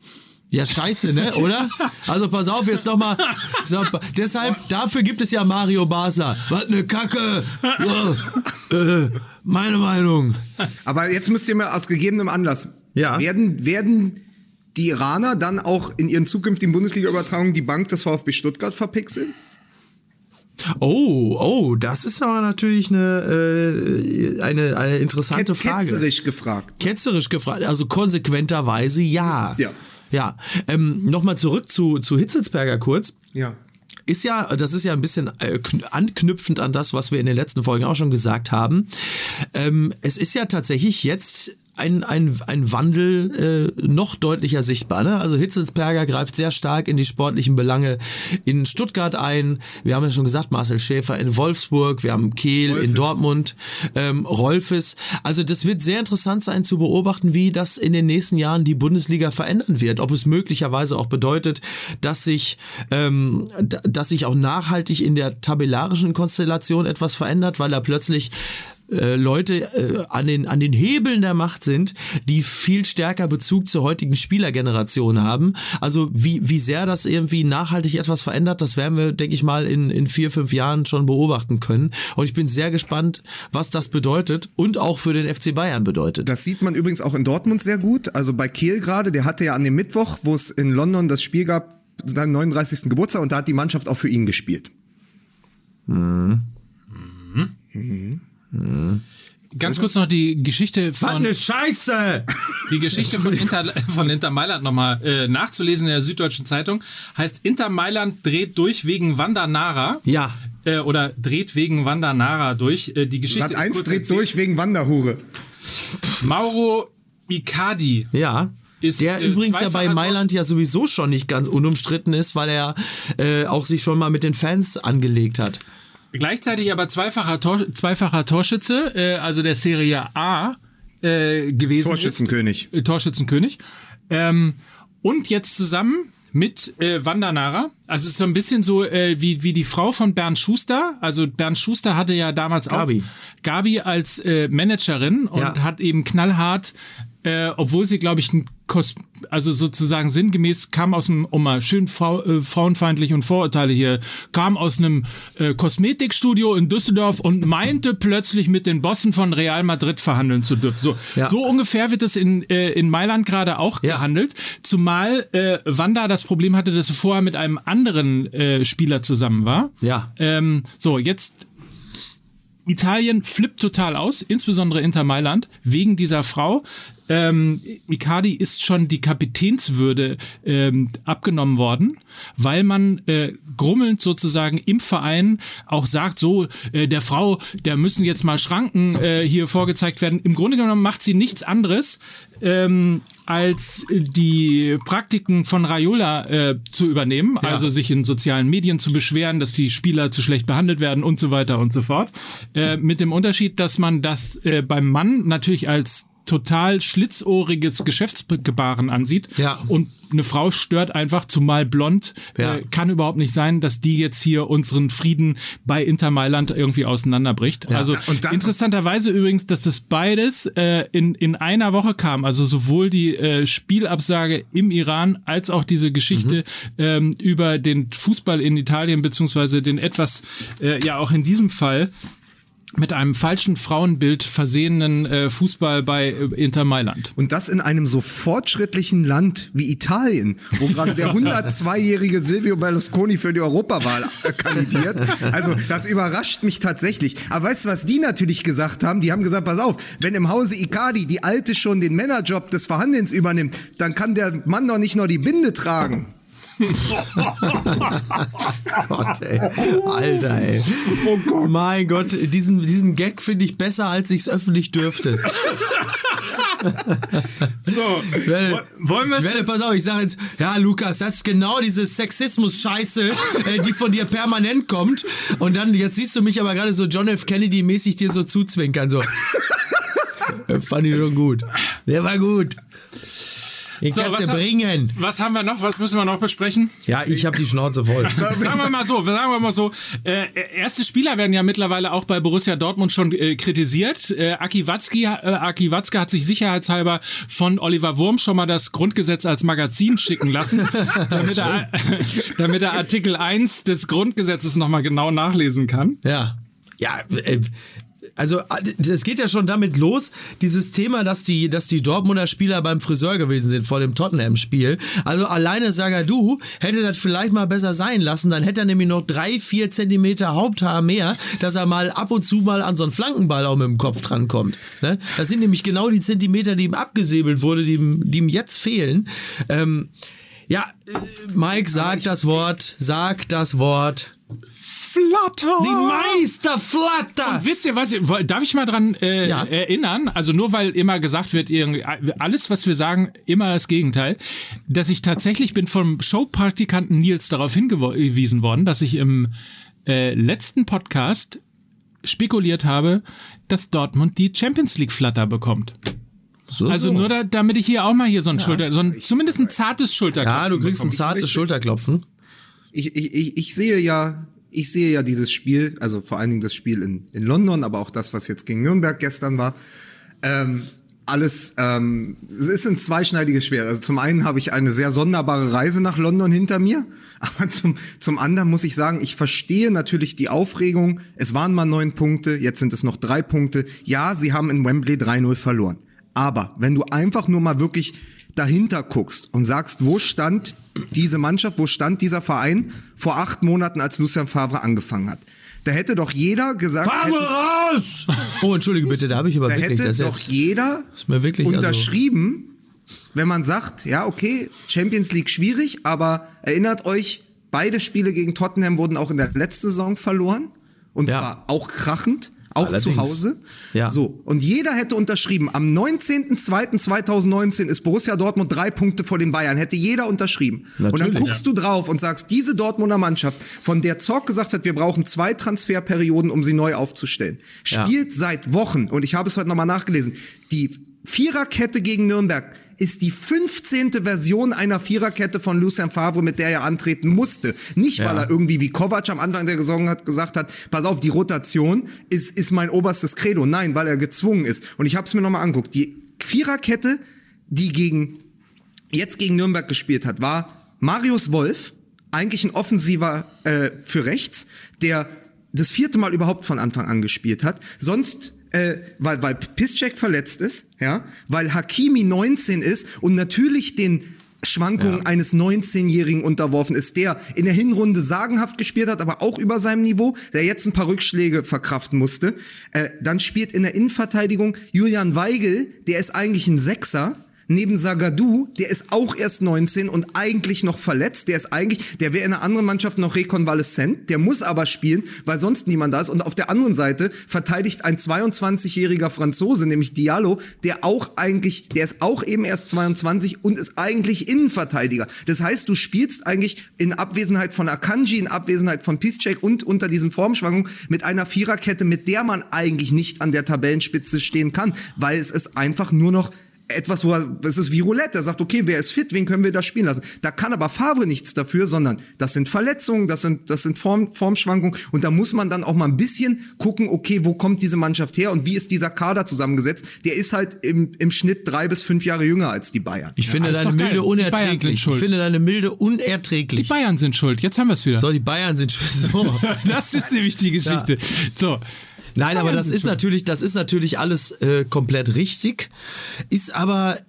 Ja, scheiße, ne, oder? Also pass auf jetzt nochmal. So, deshalb, dafür gibt es ja Mario Basler. Was ne Kacke. Meine Meinung. Aber jetzt müsst ihr mir aus gegebenem Anlass. Ja. Werden, werden die Iraner dann auch in ihren zukünftigen Bundesliga-Übertragungen die Bank des VfB Stuttgart verpixeln? Oh, oh, das ist aber natürlich eine, äh, eine, eine interessante Ket- Frage. Ketzerisch gefragt. Ketzerisch gefragt, also konsequenterweise ja. Ja. Ja. Ähm, Nochmal zurück zu, zu Hitzelsberger kurz. Ja. Ist ja, das ist ja ein bisschen äh, kn- anknüpfend an das, was wir in den letzten Folgen auch schon gesagt haben. Ähm, es ist ja tatsächlich jetzt ein, ein, ein Wandel äh, noch deutlicher sichtbar. Ne? Also Hitzelsberger greift sehr stark in die sportlichen Belange in Stuttgart ein. Wir haben ja schon gesagt, Marcel Schäfer in Wolfsburg, wir haben Kehl in Rolfes. Dortmund, ähm, Rolfes. Also das wird sehr interessant sein zu beobachten, wie das in den nächsten Jahren die Bundesliga verändern wird. Ob es möglicherweise auch bedeutet, dass sich, ähm, dass sich auch nachhaltig in der tabellarischen Konstellation etwas verändert, weil da plötzlich äh, Leute äh, an, den, an den Hebeln der Macht sind, die viel stärker Bezug zur heutigen Spielergeneration haben. Also wie, wie sehr das irgendwie nachhaltig etwas verändert, das werden wir, denke ich mal, in, in vier, fünf Jahren schon beobachten können. Und ich bin sehr gespannt, was das bedeutet und auch für den FC Bayern bedeutet. Das sieht man übrigens auch in Dortmund sehr gut. Also bei Kehl gerade, der hatte ja an dem Mittwoch, wo es in London das Spiel gab, seinen 39. Geburtstag und da hat die Mannschaft auch für ihn gespielt. Ganz kurz noch die Geschichte von Scheiße! die Geschichte von Inter, von Inter Mailand nochmal äh, nachzulesen in der Süddeutschen Zeitung. Heißt Inter Mailand dreht durch wegen Wanda Nara. Ja. Äh, oder dreht wegen Wanda Nara durch. Äh, die Geschichte Sat ist 1 kurz dreht erzählt. durch wegen Wanderhure. Mauro Icardi Ja. Ist, der äh, übrigens ja bei Mailand ja sowieso schon nicht ganz unumstritten ist, weil er äh, auch sich schon mal mit den Fans angelegt hat. Gleichzeitig aber zweifacher, Tor, zweifacher Torschütze, äh, also der Serie A äh, gewesen Torschützenkönig. ist. Äh, Torschützenkönig. Ähm, und jetzt zusammen mit äh, Wanda Nara. Also es ist so ein bisschen so äh, wie, wie die Frau von Bernd Schuster. Also Bernd Schuster hatte ja damals Gabi. auch Gabi als äh, Managerin und Ja. hat eben knallhart, äh, obwohl sie, glaube ich, ein Kos also sozusagen sinngemäß kam aus einem, um mal schön frau, äh, frauenfeindlich und Vorurteile hier, kam aus einem äh, Kosmetikstudio in Düsseldorf und meinte plötzlich mit den Bossen von Real Madrid verhandeln zu dürfen. So, Ja. so ungefähr wird es in, äh, in Mailand gerade auch Ja. gehandelt. Zumal äh, Wanda das Problem hatte, dass sie vorher mit einem anderen äh, Spieler zusammen war. Ja. Ähm, so, jetzt Italien flippt total aus, insbesondere Inter Mailand, wegen dieser Frau. Ähm, Icardi ist schon die Kapitänswürde ähm, abgenommen worden, weil man äh, grummelnd sozusagen im Verein auch sagt, so äh, der Frau, der müssen jetzt mal Schranken äh, hier vorgezeigt werden. Im Grunde genommen macht sie nichts anderes, ähm, als die Praktiken von Raiola äh, zu übernehmen, ja. also sich in sozialen Medien zu beschweren, dass die Spieler zu schlecht behandelt werden und so weiter und so fort. Äh, mit dem Unterschied, dass man das äh, beim Mann natürlich als total schlitzohriges Geschäftsgebaren ansieht. Ja. Und eine Frau stört einfach, zumal blond. Ja. Äh, kann überhaupt nicht sein, dass die jetzt hier unseren Frieden bei Inter Mailand irgendwie auseinanderbricht. Ja. Also interessanterweise übrigens, dass das beides äh, in, in einer Woche kam. Also sowohl die äh, Spielabsage im Iran als auch diese Geschichte mhm. ähm, über den Fußball in Italien, beziehungsweise den etwas, äh, ja auch in diesem Fall mit einem falschen Frauenbild versehenen äh, Fußball bei äh, Inter Mailand. Und das in einem so fortschrittlichen Land wie Italien, wo gerade der 102-jährige Silvio Berlusconi für die Europawahl äh, kandidiert. Also das überrascht mich tatsächlich. Aber weißt du, was die natürlich gesagt haben? Die haben gesagt, pass auf, wenn im Hause Icardi die Alte schon den Männerjob des Verhandelns übernimmt, dann kann der Mann doch nicht nur die Binde tragen. Gott, ey. Alter, ey. Oh Gott. Mein Gott, diesen, diesen Gag finde ich besser, als ich es öffentlich dürfte. so, werde, wollen wir Ich werde, pass auf, ich sage jetzt, ja, Lukas, das ist genau diese Sexismus-Scheiße, äh, die von dir permanent kommt. Und dann, jetzt siehst du mich aber gerade so John F. Kennedy-mäßig dir so zuzwinkern, so. Fand ich schon gut. Der war gut. Den so, du bringen. Was haben wir noch? Was müssen wir noch besprechen? Ja, ich habe die Schnauze voll. sagen wir mal so, sagen wir mal so. Äh, erste Spieler werden ja mittlerweile auch bei Borussia Dortmund schon äh, kritisiert. Äh, Aki, Watzki, äh, Aki Watzke hat sich sicherheitshalber von Oliver Wurm schon mal das Grundgesetz als Magazin schicken lassen, damit, er, damit er Artikel 1 des Grundgesetzes nochmal genau nachlesen kann. Ja. Ja, äh, also es geht ja schon damit los, dieses Thema, dass die, dass die Dortmunder Spieler beim Friseur gewesen sind vor dem Tottenham-Spiel. Also alleine Sagadu hätte das vielleicht mal besser sein lassen, dann hätte er nämlich noch drei, vier Zentimeter Haupthaar mehr, dass er mal ab und zu mal an so einen Flankenball auch mit dem Kopf drankommt. Ne? Das sind nämlich genau die Zentimeter, die ihm abgesäbelt wurde, die ihm, die ihm jetzt fehlen. Ähm, ja, äh, Mike, sag das Wort, sag das Wort. Flatter. Die Meisterflatter. Und wisst ihr was? Darf ich mal dran äh, ja. erinnern? Also nur weil immer gesagt wird, alles, was wir sagen, immer das Gegenteil. Dass ich tatsächlich bin vom Showpraktikanten Nils darauf hingewiesen worden, dass ich im äh, letzten Podcast spekuliert habe, dass Dortmund die Champions League Flatter bekommt. So, also so. nur da, damit ich hier auch mal hier so ein ja. Schulter, so ein, zumindest ein zartes Schulterklopfen. Ja, du kriegst ein zartes Schulterklopfen. Ich, ich, ich, ich sehe ja ich sehe ja dieses Spiel, also vor allen Dingen das Spiel in, in London, aber auch das, was jetzt gegen Nürnberg gestern war, ähm, alles, ähm, es ist ein zweischneidiges Schwert. Also zum einen habe ich eine sehr sonderbare Reise nach London hinter mir, aber zum, zum anderen muss ich sagen, ich verstehe natürlich die Aufregung. Es waren mal neun Punkte, jetzt sind es noch drei Punkte. Ja, sie haben in Wembley 3-0 verloren. Aber wenn du einfach nur mal wirklich dahinter guckst und sagst, wo stand diese Mannschaft, wo stand dieser Verein vor acht Monaten, als Lucien Favre angefangen hat. Da hätte doch jeder gesagt. Favre raus! Oh, entschuldige bitte, da habe ich aber da wirklich hätte das doch jetzt, jeder ist mir wirklich also unterschrieben, also wenn man sagt, ja, okay, Champions League schwierig, aber erinnert euch, beide Spiele gegen Tottenham wurden auch in der letzten Saison verloren. Und ja. zwar auch krachend. Auch Allerdings. zu Hause. Ja. So. Und jeder hätte unterschrieben. Am 19.02.2019 ist Borussia Dortmund drei Punkte vor den Bayern. Hätte jeder unterschrieben. Natürlich, und dann guckst ja. du drauf und sagst, diese Dortmunder Mannschaft, von der Zorg gesagt hat, wir brauchen zwei Transferperioden, um sie neu aufzustellen, spielt ja. seit Wochen, und ich habe es heute nochmal nachgelesen, die Viererkette gegen Nürnberg ist die 15. Version einer Viererkette von Lucien Favre, mit der er antreten musste. Nicht, weil er irgendwie wie Kovac am Anfang der Saison hat gesagt hat, pass auf, die Rotation ist, ist mein oberstes Credo. Nein, weil er gezwungen ist. Und ich habe es mir nochmal anguckt. Die Viererkette, die gegen jetzt gegen Nürnberg gespielt hat, war Marius Wolf, eigentlich ein Offensiver äh, für rechts, der das vierte Mal überhaupt von Anfang an gespielt hat. Sonst äh, weil, weil Piszczek verletzt ist, ja, weil Hakimi 19 ist und natürlich den Schwankungen eines 19-Jährigen unterworfen ist, der in der Hinrunde sagenhaft gespielt hat, aber auch über seinem Niveau, der jetzt ein paar Rückschläge verkraften musste. Äh, dann spielt in der Innenverteidigung Julian Weigel, der ist eigentlich ein Sechser, neben Sagadu, der ist auch erst 19 und eigentlich noch verletzt. Der ist eigentlich, der wäre in einer anderen Mannschaft noch rekonvaleszent. Der muss aber spielen, weil sonst niemand da ist. Und auf der anderen Seite verteidigt ein 22-jähriger Franzose, nämlich Diallo, der auch eigentlich, der ist auch eben erst 22 und ist eigentlich Innenverteidiger. Das heißt, du spielst eigentlich in Abwesenheit von Akanji, in Abwesenheit von Piszczek und unter diesen Formschwankungen mit einer Viererkette, mit der man eigentlich nicht an der Tabellenspitze stehen kann, weil es ist einfach nur noch etwas, wo er, es ist wie Roulette. Er sagt, okay, wer ist fit, wen können wir da spielen lassen? Da kann aber Favre nichts dafür, sondern das sind Verletzungen, das sind, das sind Form, Formschwankungen und da muss man dann auch mal ein bisschen gucken, okay, wo kommt diese Mannschaft her und wie ist dieser Kader zusammengesetzt? Der ist halt im, im Schnitt drei bis fünf Jahre jünger als die Bayern. Ich finde ist deine. Milde Die unerträglich. Ich schuld. finde deine Milde Die unerträglich. Bayern sind schuld. Jetzt haben wir es wieder. So, die Bayern sind schon so. Das ist nämlich die Geschichte. So. Nein, aber das ist natürlich, das ist natürlich alles äh, komplett richtig. Ist aber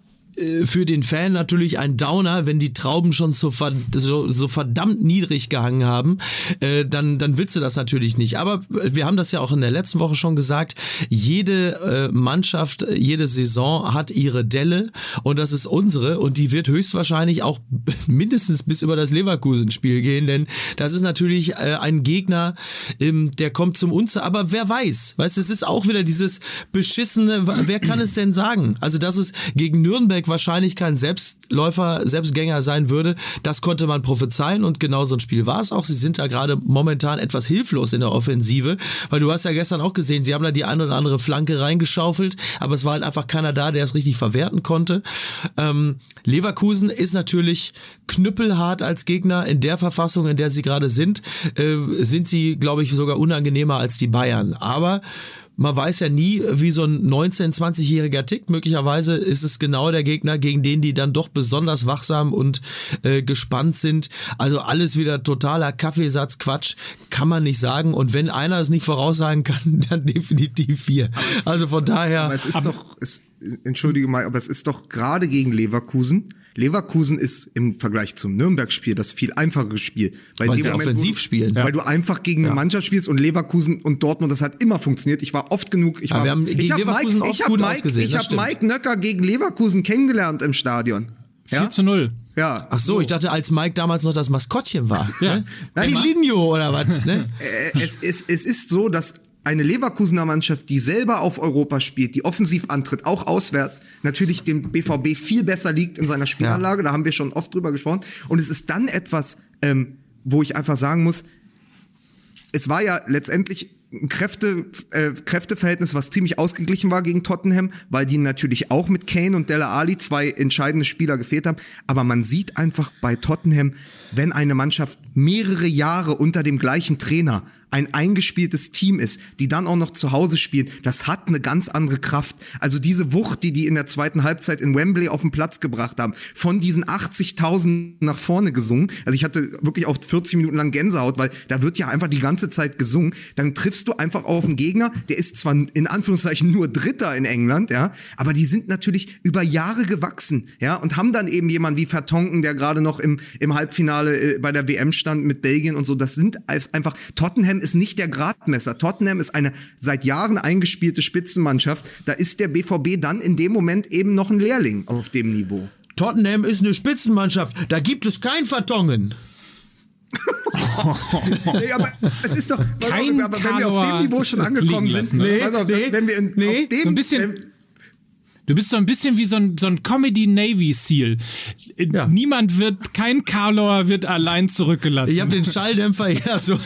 für den Fan natürlich ein Downer, wenn die Trauben schon so, so, so verdammt niedrig gehangen haben, äh, dann, dann willst du das natürlich nicht. Aber wir haben das ja auch in der letzten Woche schon gesagt, jede äh, Mannschaft, jede Saison hat ihre Delle und das ist unsere und die wird höchstwahrscheinlich auch mindestens bis über das Leverkusen-Spiel gehen, denn das ist natürlich äh, ein Gegner, ähm, der kommt zum Unzer, aber wer weiß, weißt du, es ist auch wieder dieses beschissene, wer kann es denn sagen? Also, dass es gegen Nürnberg wahrscheinlich kein Selbstläufer, Selbstgänger sein würde, das konnte man prophezeien und genau so ein Spiel war es auch. Sie sind da gerade momentan etwas hilflos in der Offensive, weil du hast ja gestern auch gesehen, sie haben da die eine oder andere Flanke reingeschaufelt, aber es war halt einfach keiner da, der es richtig verwerten konnte. Ähm, Leverkusen ist natürlich knüppelhart als Gegner in der Verfassung, in der sie gerade sind, äh, sind sie, glaube ich, sogar unangenehmer als die Bayern. Aber man weiß ja nie, wie so ein 19-, 20-Jähriger tickt. Möglicherweise ist es genau der Gegner, gegen den die dann doch besonders wachsam und äh, gespannt sind. Also alles wieder totaler Kaffeesatz, Quatsch, kann man nicht sagen. Und wenn einer es nicht voraussagen kann, dann definitiv wir. Also von daher. Aber es ist doch, es, entschuldige mal, aber es ist doch gerade gegen Leverkusen. Leverkusen ist im Vergleich zum Nürnberg-Spiel das viel einfachere Spiel. Weil in sie Moment, offensiv wo, spielen. Weil du einfach gegen eine Mannschaft spielst und Leverkusen und Dortmund, das hat immer funktioniert. Ich war oft genug. Ich Aber war, wir haben gegen ich hab Leverkusen Mike, ich hab gut Mike, Ich habe stimmt. Mike Nöcker gegen Leverkusen kennengelernt im Stadion. 4 zu 0. Ja. Ach so, ich dachte, als Mike damals noch das Maskottchen war. Ja. Ne? Nein, Pilinho oder was? Ne? Äh, es, es, es ist so, dass eine Leverkusener Mannschaft, die selber auf Europa spielt, die offensiv antritt, auch auswärts, natürlich dem BVB viel besser liegt in seiner Spielanlage. Da haben wir schon oft drüber gesprochen. Und es ist dann etwas, ähm, wo ich einfach sagen muss, es war ja letztendlich ein Kräfte, äh, Kräfteverhältnis, was ziemlich ausgeglichen war gegen Tottenham, weil die natürlich auch mit Kane und Della Ali zwei entscheidende Spieler gefehlt haben. Aber man sieht einfach bei Tottenham, wenn eine Mannschaft mehrere Jahre unter dem gleichen Trainer ein eingespieltes Team ist, die dann auch noch zu Hause spielen, das hat eine ganz andere Kraft. Also diese Wucht, die die in der zweiten Halbzeit in Wembley auf den Platz gebracht haben, von diesen 80.000 nach vorne gesungen. Also ich hatte wirklich auch 40 Minuten lang Gänsehaut, weil da wird ja einfach die ganze Zeit gesungen. Dann triffst du einfach auf einen Gegner, der ist zwar in Anführungszeichen nur Dritter in England, ja, aber die sind natürlich über Jahre gewachsen, ja, und haben dann eben jemanden wie Vertonken, der gerade noch im, im Halbfinale äh, bei der WM stand mit Belgien und so. Das sind als einfach, Tottenham ist nicht der Gradmesser. Tottenham ist eine seit Jahren eingespielte Spitzenmannschaft. Da ist der BVB dann in dem Moment eben noch ein Lehrling auf dem Niveau. Tottenham ist eine Spitzenmannschaft. Da gibt es kein Vertongen. Nee, aber es ist doch, Kein aber wenn wir auf dem Niveau schon angekommen sind, lassen, pass auf, nee, wenn wir in, nee, auf dem, so ein bisschen- wenn- Du bist so ein bisschen wie so ein, so ein Comedy-Navy-Seal. Ja. Niemand wird, kein Karlauer wird allein zurückgelassen. Ich habe den Schalldämpfer ja so.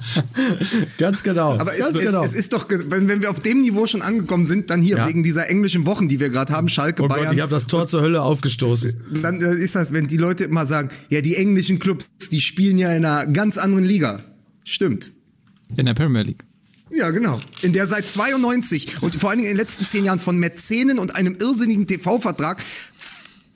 Ganz genau. Aber es, Ganz es, genau. es ist doch, wenn, wenn wir auf dem Niveau schon angekommen sind, dann hier Ja. wegen dieser englischen Wochen, die wir gerade haben, Schalke, oh Gott, Bayern, ich habe das Tor zur Hölle aufgestoßen. dann äh, ist das, wenn die Leute immer sagen, ja, die englischen Clubs, die spielen ja in einer ganz anderen Liga. Stimmt. In der Premier League. Ja, genau. In der seit 92 und vor allen Dingen in den letzten zehn Jahren von Mäzenen und einem irrsinnigen TV-Vertrag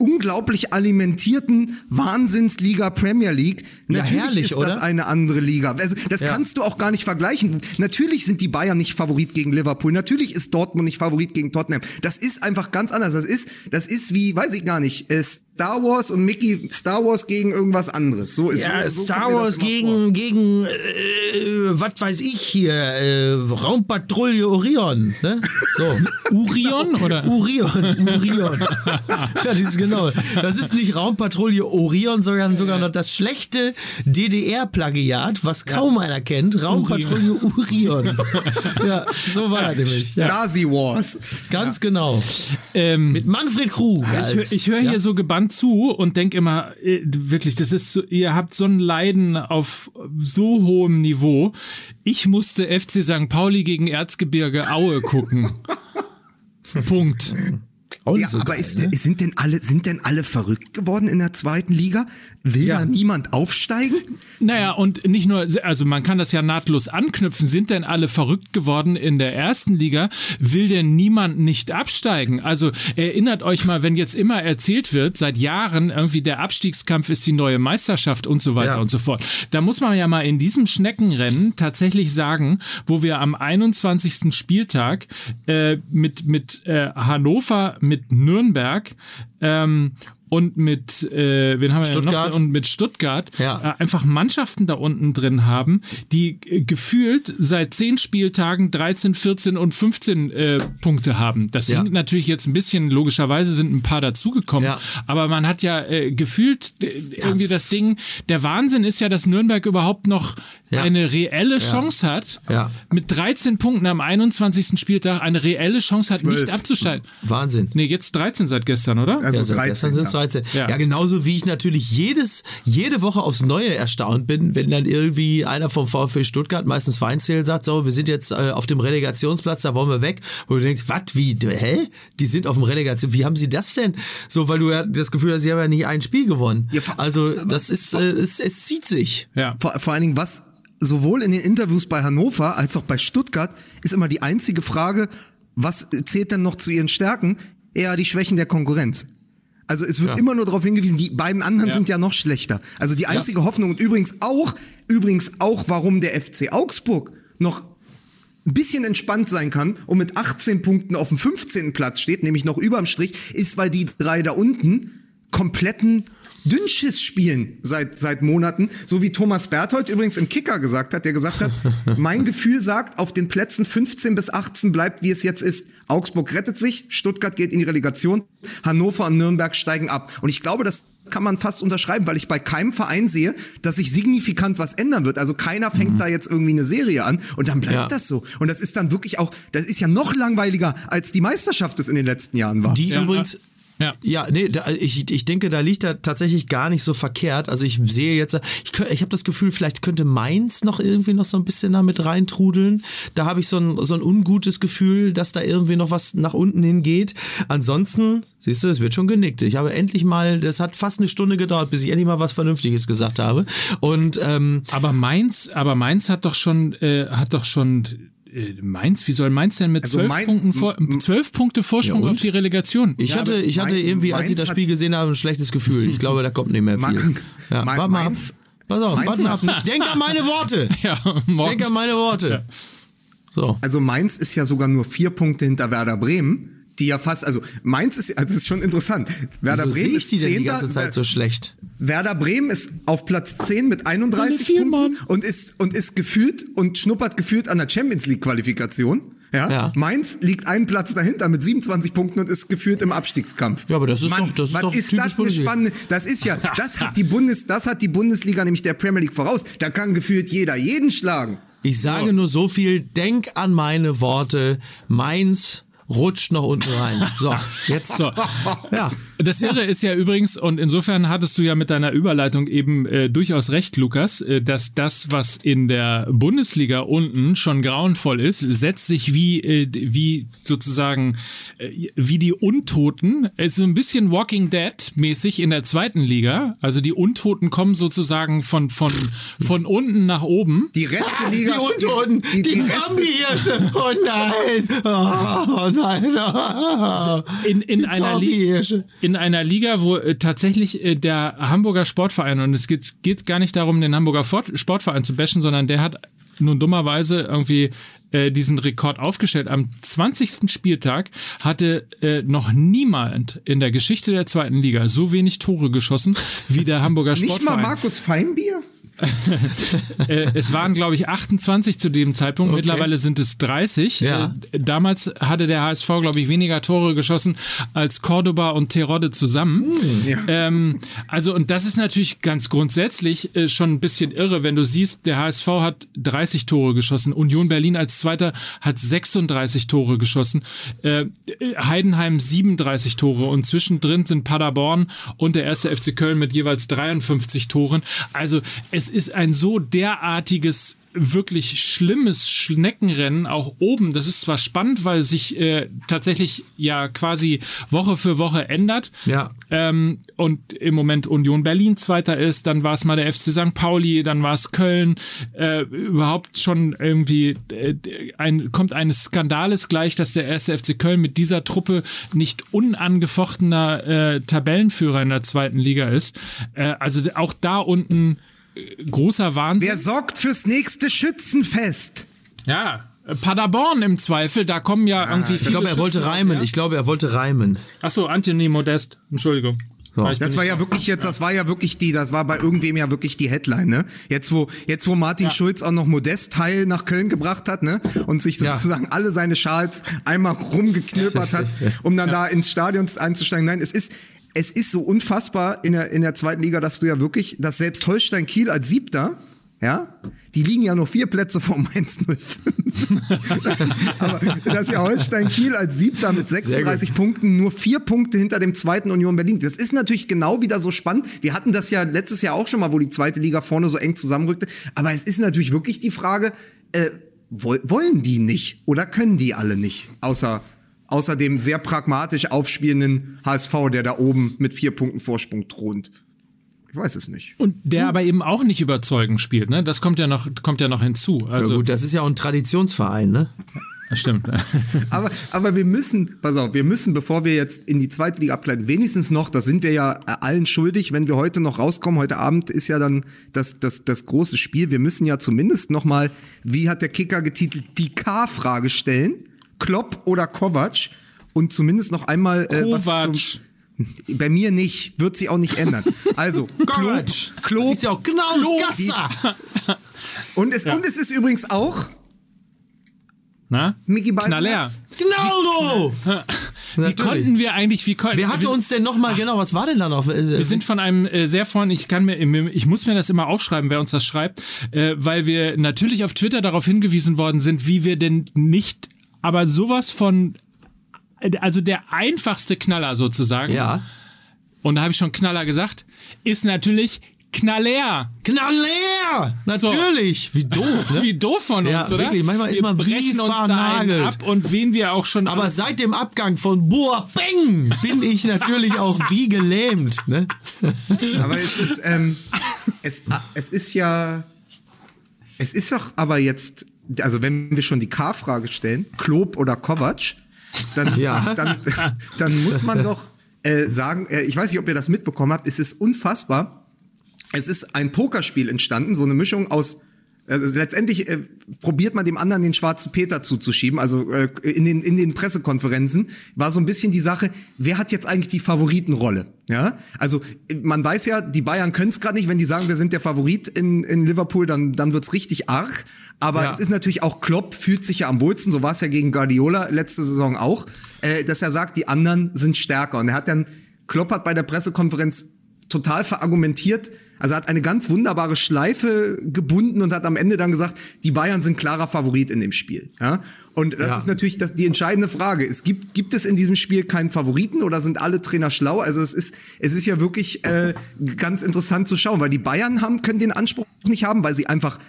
unglaublich alimentierten Wahnsinnsliga Premier League. Natürlich herrlich, ist oder? das eine andere Liga. Also das Ja. kannst du auch gar nicht vergleichen. Natürlich sind die Bayern nicht Favorit gegen Liverpool. Natürlich ist Dortmund nicht Favorit gegen Tottenham. Das ist einfach ganz anders. Das ist, das ist wie, weiß ich gar nicht, ist Star Wars und Mickey Star Wars gegen irgendwas anderes. So ist Ja, so, so Star Wars gegen, vor. gegen äh, was weiß ich hier, äh, Raumpatrouille Orion, ne? So. Urion oder? Urion, Urion. ja, das ist genau. Das ist nicht Raumpatrouille Orion, sondern sogar noch das schlechte DDR-Plagiat, was kaum einer kennt. Raumpatrouille Urion. ja, so war er nämlich. Ja, Nazi Wars. ganz genau. Ähm, Mit Manfred Krug. Ich, hör- als- ich höre hier so gebannt zu und denke immer, äh, wirklich, das ist so, ihr habt so ein Leiden auf so hohem Niveau. Ich musste FC St. Pauli gegen Erzgebirge Aue gucken. Punkt. Auch Ja, so aber geil, ist, ne? sind denn alle sind denn alle verrückt geworden in der zweiten Liga? Will Ja. da niemand aufsteigen? Naja, und nicht nur, also man kann das ja nahtlos anknüpfen. Sind denn alle verrückt geworden in der ersten Liga? Will denn niemand nicht absteigen? Also erinnert euch mal, wenn jetzt immer erzählt wird, seit Jahren irgendwie der Abstiegskampf ist die neue Meisterschaft und so weiter Ja. und so fort. Da muss man ja mal in diesem Schneckenrennen tatsächlich sagen, wo wir am 21. Spieltag äh, mit, mit äh, Hannover, mit Nürnberg, ähm, und mit, äh, wen haben wir denn Stuttgart. noch? Und mit Stuttgart Ja. äh, einfach Mannschaften da unten drin haben, die äh, gefühlt seit zehn Spieltagen 13, 14 und 15 äh, Punkte haben. Das Ja. hinkt natürlich jetzt ein bisschen, logischerweise sind ein paar dazugekommen, Ja. aber man hat ja äh, gefühlt äh, irgendwie das Ding, der Wahnsinn ist ja, dass Nürnberg überhaupt noch Ja. eine reelle Chance hat, Ja. mit 13 Punkten am 21. Spieltag eine reelle Chance hat, nicht Zwölf. abzusteigen. Wahnsinn. Nee, jetzt 13 seit gestern, oder? Also ja, seit 13, gestern sind es ja. 13. Ja. Ja. genauso wie ich natürlich jedes, jede Woche aufs Neue erstaunt bin, wenn dann irgendwie einer vom VfB Stuttgart, meistens Weinzierl, sagt, so, wir sind jetzt äh, auf dem Relegationsplatz, da wollen wir weg. Wo du denkst, was, wie, hä? Die sind auf dem Relegation, wie haben sie das denn? So, weil du ja das Gefühl hast, sie haben ja nicht ein Spiel gewonnen. Ja, also, das ist, äh, es, es zieht sich. Ja. Vor, vor allen Dingen, was sowohl in den Interviews bei Hannover als auch bei Stuttgart ist immer die einzige Frage, was zählt denn noch zu ihren Stärken? Eher die Schwächen der Konkurrenz. Also es wird Ja. immer nur darauf hingewiesen, die beiden anderen Ja. sind ja noch schlechter. Also die einzige Hoffnung und übrigens auch, übrigens auch, warum der FC Augsburg noch ein bisschen entspannt sein kann und mit 18 Punkten auf dem 15. Platz steht, nämlich noch überm Strich, ist, weil die drei da unten kompletten Dünnschiss spielen seit, seit Monaten. So wie Thomas Berthold übrigens im Kicker gesagt hat, der gesagt hat, mein Gefühl sagt, auf den Plätzen 15 bis 18 bleibt, wie es jetzt ist. Augsburg rettet sich, Stuttgart geht in die Relegation, Hannover und Nürnberg steigen ab. Und ich glaube, das kann man fast unterschreiben, weil ich bei keinem Verein sehe, dass sich signifikant was ändern wird. Also keiner fängt da jetzt irgendwie eine Serie an und dann bleibt Ja. das so. Und das ist dann wirklich auch, das ist ja noch langweiliger, als die Meisterschaft es in den letzten Jahren war. Die Ja, übrigens, ja. Ja, nee, da, ich, ich denke, da liegt er tatsächlich gar nicht so verkehrt. Also ich sehe jetzt, ich, ich habe das Gefühl, vielleicht könnte Mainz noch irgendwie noch so ein bisschen damit reintrudeln. Da habe ich so ein, so ein ungutes Gefühl, dass da irgendwie noch was nach unten hingeht. Ansonsten, siehst du, es wird schon genickt. Ich habe endlich mal, das hat fast eine Stunde gedauert, bis ich endlich mal was Vernünftiges gesagt habe. Und ähm, Aber Mainz, aber Mainz hat doch schon, äh, hat doch schon Mainz, wie soll Mainz denn mit Also zwölf Main- Punkten vor, zwölf Punkte Vorsprung Ja, auf die Relegation? ich Ja, hatte, ich hatte irgendwie, als ich das Spiel gesehen habe, ein schlechtes Gefühl. Ich glaube, da kommt nicht mehr viel. Ja, Ma- warte mal. Mainz- Pass auf, Mainz warte mal Ich denke an meine Worte. ja, morgen. Denk an meine Worte. So. Also Mainz ist ja sogar nur vier Punkte hinter Werder Bremen, die ja fast, also Mainz ist, also das ist schon interessant. Werder Wieso Bremen ist ich die denn die Zehnter, ganze Zeit so schlecht? Werder Bremen ist auf Platz 10 mit 31 Alle vier, Punkten Mann. und ist, und ist gefühlt und schnuppert gefühlt an der Champions League Qualifikation. Ja? Ja. Mainz liegt einen Platz dahinter mit 27 Punkten und ist geführt im Abstiegskampf. Ja, aber das ist Mann, doch- das ist was doch ist typisch das eine spannende, das ist ja, das hat die Bundes, das hat die Bundesliga nämlich der Premier League voraus. Da kann gefühlt jeder jeden schlagen. Ich sage nur so viel, denk an meine Worte. Mainz rutscht noch unten rein. So, jetzt. So. Ja. Das Irre ist ja übrigens, und insofern hattest du ja mit deiner Überleitung eben äh, durchaus recht, Lukas, äh, dass das, was in der Bundesliga unten schon grauenvoll ist, setzt sich wie, äh, wie sozusagen, äh, wie die Untoten, ist so ein bisschen Walking Dead mäßig in der zweiten Liga. Also die Untoten kommen sozusagen von, von, von unten nach oben. Die Reste Liga. Die Untoten, die, die Reste- Zombie-Hirsche. Oh nein. Oh nein. Oh. in, in Die einer Liga. In einer Liga, wo äh, tatsächlich äh, der Hamburger Sportverein, und es geht, geht gar nicht darum, den Hamburger Fort Sportverein zu bashen, sondern der hat nun dummerweise irgendwie äh, diesen Rekord aufgestellt. Am 20. Spieltag hatte äh, noch niemand in der Geschichte der zweiten Liga so wenig Tore geschossen wie der Hamburger Nicht Sportverein. mal Markus Feinbier? äh, es waren, glaube ich, 28 zu dem Zeitpunkt. Okay. Mittlerweile sind es 30. Ja. Äh, damals hatte der HSV, glaube ich, weniger Tore geschossen als Cordoba und Terodde zusammen. Ja. Ähm, also, und das ist natürlich ganz grundsätzlich äh, schon ein bisschen irre, wenn du siehst, der HSV hat 30 Tore geschossen. Union Berlin als Zweiter hat 36 Tore geschossen. Äh, Heidenheim 37 Tore und zwischendrin sind Paderborn und der erste FC Köln mit jeweils 53 Toren. Also, es ist ein so derartiges wirklich schlimmes Schneckenrennen auch oben. Das ist zwar spannend, weil sich äh, tatsächlich ja quasi Woche für Woche ändert. Ja. Ähm, und im Moment Union Berlin Zweiter ist, dann war es mal der FC St. Pauli, dann war es Köln. Äh, überhaupt schon irgendwie äh, ein, kommt eines Skandales gleich, dass der erste FC Köln mit dieser Truppe nicht unangefochtener äh, Tabellenführer in der zweiten Liga ist. Äh, also auch da unten großer Wahnsinn. Wer sorgt fürs nächste Schützenfest? Ja, Paderborn im Zweifel, da kommen ja irgendwie Ich glaube, er wollte reimen. Ich glaube, er wollte reimen. Achso, Anthony Modest, Entschuldigung. So. Ich Das war ja wirklich jetzt, das war ja wirklich die, das war bei irgendwem ja wirklich die Headline, ne? Jetzt wo, jetzt wo Martin Ja. Schulz auch noch Modest Teil nach Köln gebracht hat, ne? Und sich Ja. sozusagen alle seine Schals einmal rumgeknöpert hat, um dann da ins Stadion einzusteigen. Nein, es ist, es ist so unfassbar in der, in der zweiten Liga, dass du ja wirklich, dass selbst Holstein Kiel als Siebter, ja, die liegen ja nur vier Plätze vor Mainz 05. Aber dass ja Holstein Kiel als Siebter mit 36 Punkten nur vier Punkte hinter dem zweiten Union Berlin. Das ist natürlich genau wieder so spannend. Wir hatten das ja letztes Jahr auch schon mal, wo die zweite Liga vorne so eng zusammenrückte. Aber es ist natürlich wirklich die Frage, äh, woll- wollen die nicht oder können die alle nicht? Außer, außer dem sehr pragmatisch aufspielenden HSV, der da oben mit vier Punkten Vorsprung thront. Ich weiß es nicht. Und der aber eben auch nicht überzeugend spielt, ne? Das kommt ja noch, kommt ja noch hinzu. Ja, Also, gut, das ist ja auch ein Traditionsverein, ne? das stimmt. Aber, aber wir müssen, pass auf, wir müssen, bevor wir jetzt in die zweite Liga abgleiten, wenigstens noch, das sind wir ja allen schuldig, wenn wir heute noch rauskommen, heute Abend ist ja dann das, das, das große Spiel, wir müssen ja zumindest noch mal, wie hat der Kicker getitelt, die K-Frage stellen, Klopp oder Kovac und zumindest noch einmal äh, was Kovac. zum, bei mir nicht, wird sie auch nicht ändern. Also, Klopp, Kovac. Klopp Ist ja auch genau Gasser. und, es, und es ist übrigens auch Na? Mickey Knaller. Genau so. Wie konnten wir eigentlich, wie konnten Wer hatte uns denn nochmal, genau, was war denn da noch? Wir sind von einem äh, sehr freundlichen, ich kann mir, ich muss mir das immer aufschreiben, wer uns das schreibt, äh, weil wir natürlich auf Twitter darauf hingewiesen worden sind, wie wir denn nicht, aber sowas von, also der einfachste Knaller sozusagen, ja. und da habe ich schon Knaller gesagt, ist natürlich Knaller. Knaller! Natürlich! Wie doof, ne? Wie doof von Ja, uns, oder? wirklich, manchmal ist wir man wie brechen uns da einen vernagelt. ab und wen wir auch schon Aber seit dem Abgang von Boateng bin ich natürlich auch wie gelähmt. Ne? Aber es ist, ähm, es, es ist ja, es ist doch aber jetzt, also wenn wir schon die K-Frage stellen, Klob oder Kovac, dann, Ja. dann, dann muss man doch äh, sagen, äh, ich weiß nicht, ob ihr das mitbekommen habt, es ist unfassbar. Es ist ein Pokerspiel entstanden, so eine Mischung aus also letztendlich äh, probiert man dem anderen den schwarzen Peter zuzuschieben. Also äh, in, den, in den Pressekonferenzen war so ein bisschen die Sache, wer hat jetzt eigentlich die Favoritenrolle? Ja, also äh, man weiß ja, die Bayern können es gerade nicht. Wenn die sagen, wir sind der Favorit in, in Liverpool, dann, dann wird's richtig arg. Aber Ja. es ist natürlich auch Klopp fühlt sich ja am wohlsten. So war es ja gegen Guardiola letzte Saison auch, äh, dass er sagt, die anderen sind stärker. Und er hat dann Klopp hat bei der Pressekonferenz total verargumentiert. Also er hat eine ganz wunderbare Schleife gebunden und hat am Ende dann gesagt, die Bayern sind klarer Favorit in dem Spiel. Ja? Und das Ja. ist natürlich das, die entscheidende Frage. Es gibt, gibt es in diesem Spiel keinen Favoriten oder sind alle Trainer schlau? Also es ist, es ist ja wirklich äh, ganz interessant zu schauen, weil die Bayern haben, können den Anspruch nicht haben, weil sie einfach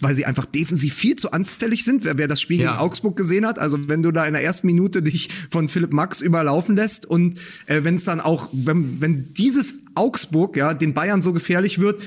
weil sie einfach defensiv viel zu anfällig sind. Wer, wer das Spiel Ja. gegen Augsburg gesehen hat, also wenn du da in der ersten Minute dich von Philipp Max überlaufen lässt und äh, wenn es dann auch, wenn, wenn dieses Augsburg ja den Bayern so gefährlich wird,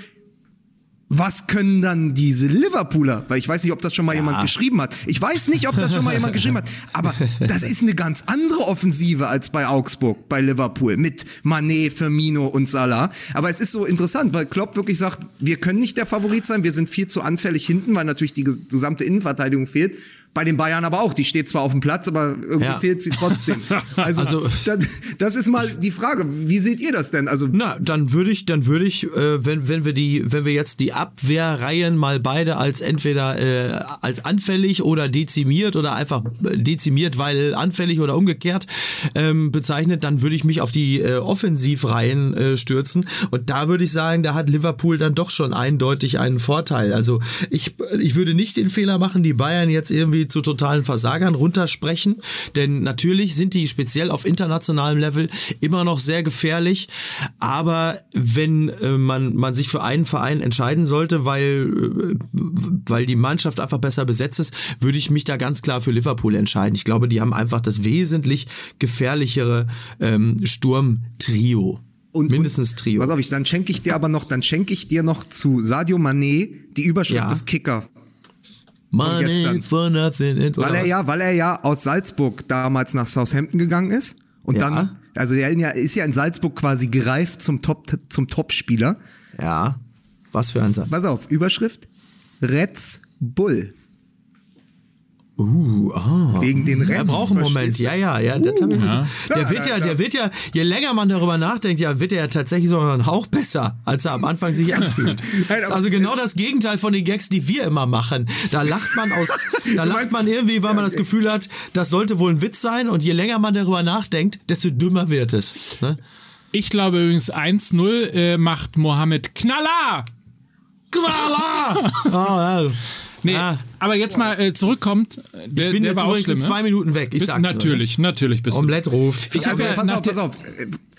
was können dann diese Liverpooler? Weil ich weiß nicht, ob das schon mal ja. jemand geschrieben hat. Ich weiß nicht, ob das schon mal jemand geschrieben hat. Aber das ist eine ganz andere Offensive als bei Augsburg, bei Liverpool mit Manet, Firmino und Salah. Aber es ist so interessant, weil Klopp wirklich sagt, wir können nicht der Favorit sein, wir sind viel zu anfällig hinten, weil natürlich die gesamte Innenverteidigung fehlt. Bei den Bayern aber auch. Die steht zwar auf dem Platz, aber irgendwie ja. fehlt sie trotzdem. Also, also das, das, ist mal die Frage. Wie seht ihr das denn? Also na, dann würde ich, dann würde ich, äh, wenn wenn wir die, wenn wir jetzt die Abwehrreihen mal beide als entweder äh, als anfällig oder dezimiert oder einfach dezimiert, weil anfällig oder umgekehrt ähm, bezeichnet, dann würde ich mich auf die äh, Offensivreihen äh, stürzen. Und da würde ich sagen, da hat Liverpool dann doch schon eindeutig einen Vorteil. Also ich, ich würde nicht den Fehler machen, die Bayern jetzt irgendwie zu totalen Versagern runtersprechen. Denn natürlich sind die speziell auf internationalem Level immer noch sehr gefährlich. Aber wenn äh, man, man sich für einen Verein entscheiden sollte, weil, äh, weil die Mannschaft einfach besser besetzt ist, würde ich mich da ganz klar für Liverpool entscheiden. Ich glaube, die haben einfach das wesentlich gefährlichere ähm, Sturmtrio. Und, Mindestens Trio. Pass auf, ich, dann schenke ich dir aber noch, dann schenke ich dir noch zu Sadio Mané die Überschrift ja. des Kicker Money for nothing. Weil er ja, weil er ja aus Salzburg damals nach Southampton gegangen ist und ja. dann, also er ist ja in Salzburg quasi gereift zum Top, zum Topspieler. Ja. Was für ein Satz. Pass auf, Überschrift. Reds Bull. Uh, ah. Wegen den Rennen. Er braucht einen Moment. Ja, ja, ja. Uh, ja. Der wird ja, der wird ja, je länger man darüber nachdenkt, ja, wird er ja tatsächlich so einen Hauch besser, als er am Anfang sich anfühlt. das ist also genau das Gegenteil von den Gags, die wir immer machen. Da lacht man aus, da lacht man irgendwie, weil man das Gefühl hat, das sollte wohl ein Witz sein und je länger man darüber nachdenkt, desto dümmer wird es. Ne? Ich glaube übrigens 1-0 äh, macht Mohammed Knaller. Knaller! oh, ja. Nee, ah. aber jetzt mal äh, zurückkommt. Der, ich bin der jetzt war übrigens schlimm, in zwei Minuten weg. Ich bist, sag's natürlich, nur, natürlich bist Omelette ruft. Ich also, ja, pass auf, pass auf.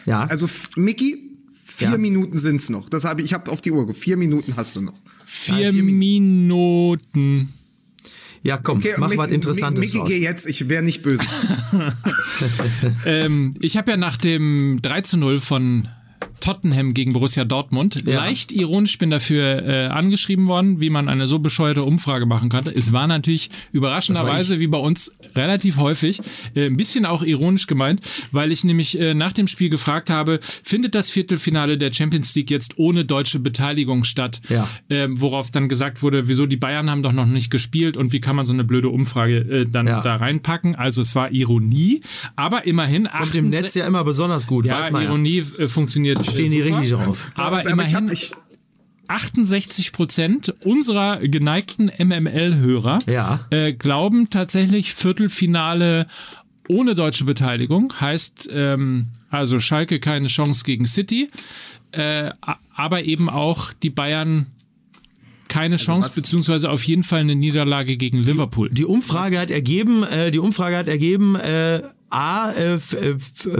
Ja. Also, Mickey, vier ja. Minuten sind's noch. Das habe ich, ich habe auf die Uhr. Vier Minuten hast du noch. Vier, vier Minuten. Ja, komm, okay, mach was Interessantes. Mickey, geh jetzt, ich wäre nicht böse. ähm, ich habe ja nach dem 3 zu 0 von Tottenham gegen Borussia Dortmund. Ja. Leicht ironisch bin dafür äh, angeschrieben worden, wie man eine so bescheuerte Umfrage machen kann. Es war natürlich überraschenderweise, wie bei uns, relativ häufig, äh, ein bisschen auch ironisch gemeint, weil ich nämlich äh, nach dem Spiel gefragt habe, findet das Viertelfinale der Champions League jetzt ohne deutsche Beteiligung statt? Ja. Ähm, worauf dann gesagt wurde, wieso die Bayern haben doch noch nicht gespielt und wie kann man so eine blöde Umfrage äh, dann ja. da reinpacken? Also es war Ironie, aber immerhin. Kommt im Netz ja immer besonders gut, ja, weiß man Ironie ja. Äh, funktioniert stehen die richtig drauf. Aber, aber immerhin. Ich, ich 68 Prozent unserer geneigten MML-Hörer ja. äh, glauben tatsächlich Viertelfinale ohne deutsche Beteiligung. Heißt ähm, also Schalke keine Chance gegen City, äh, aber eben auch die Bayern keine also Chance, beziehungsweise auf jeden Fall eine Niederlage gegen Liverpool. Die, die Umfrage hat ergeben, äh, die Umfrage hat ergeben, äh, A, äh, äh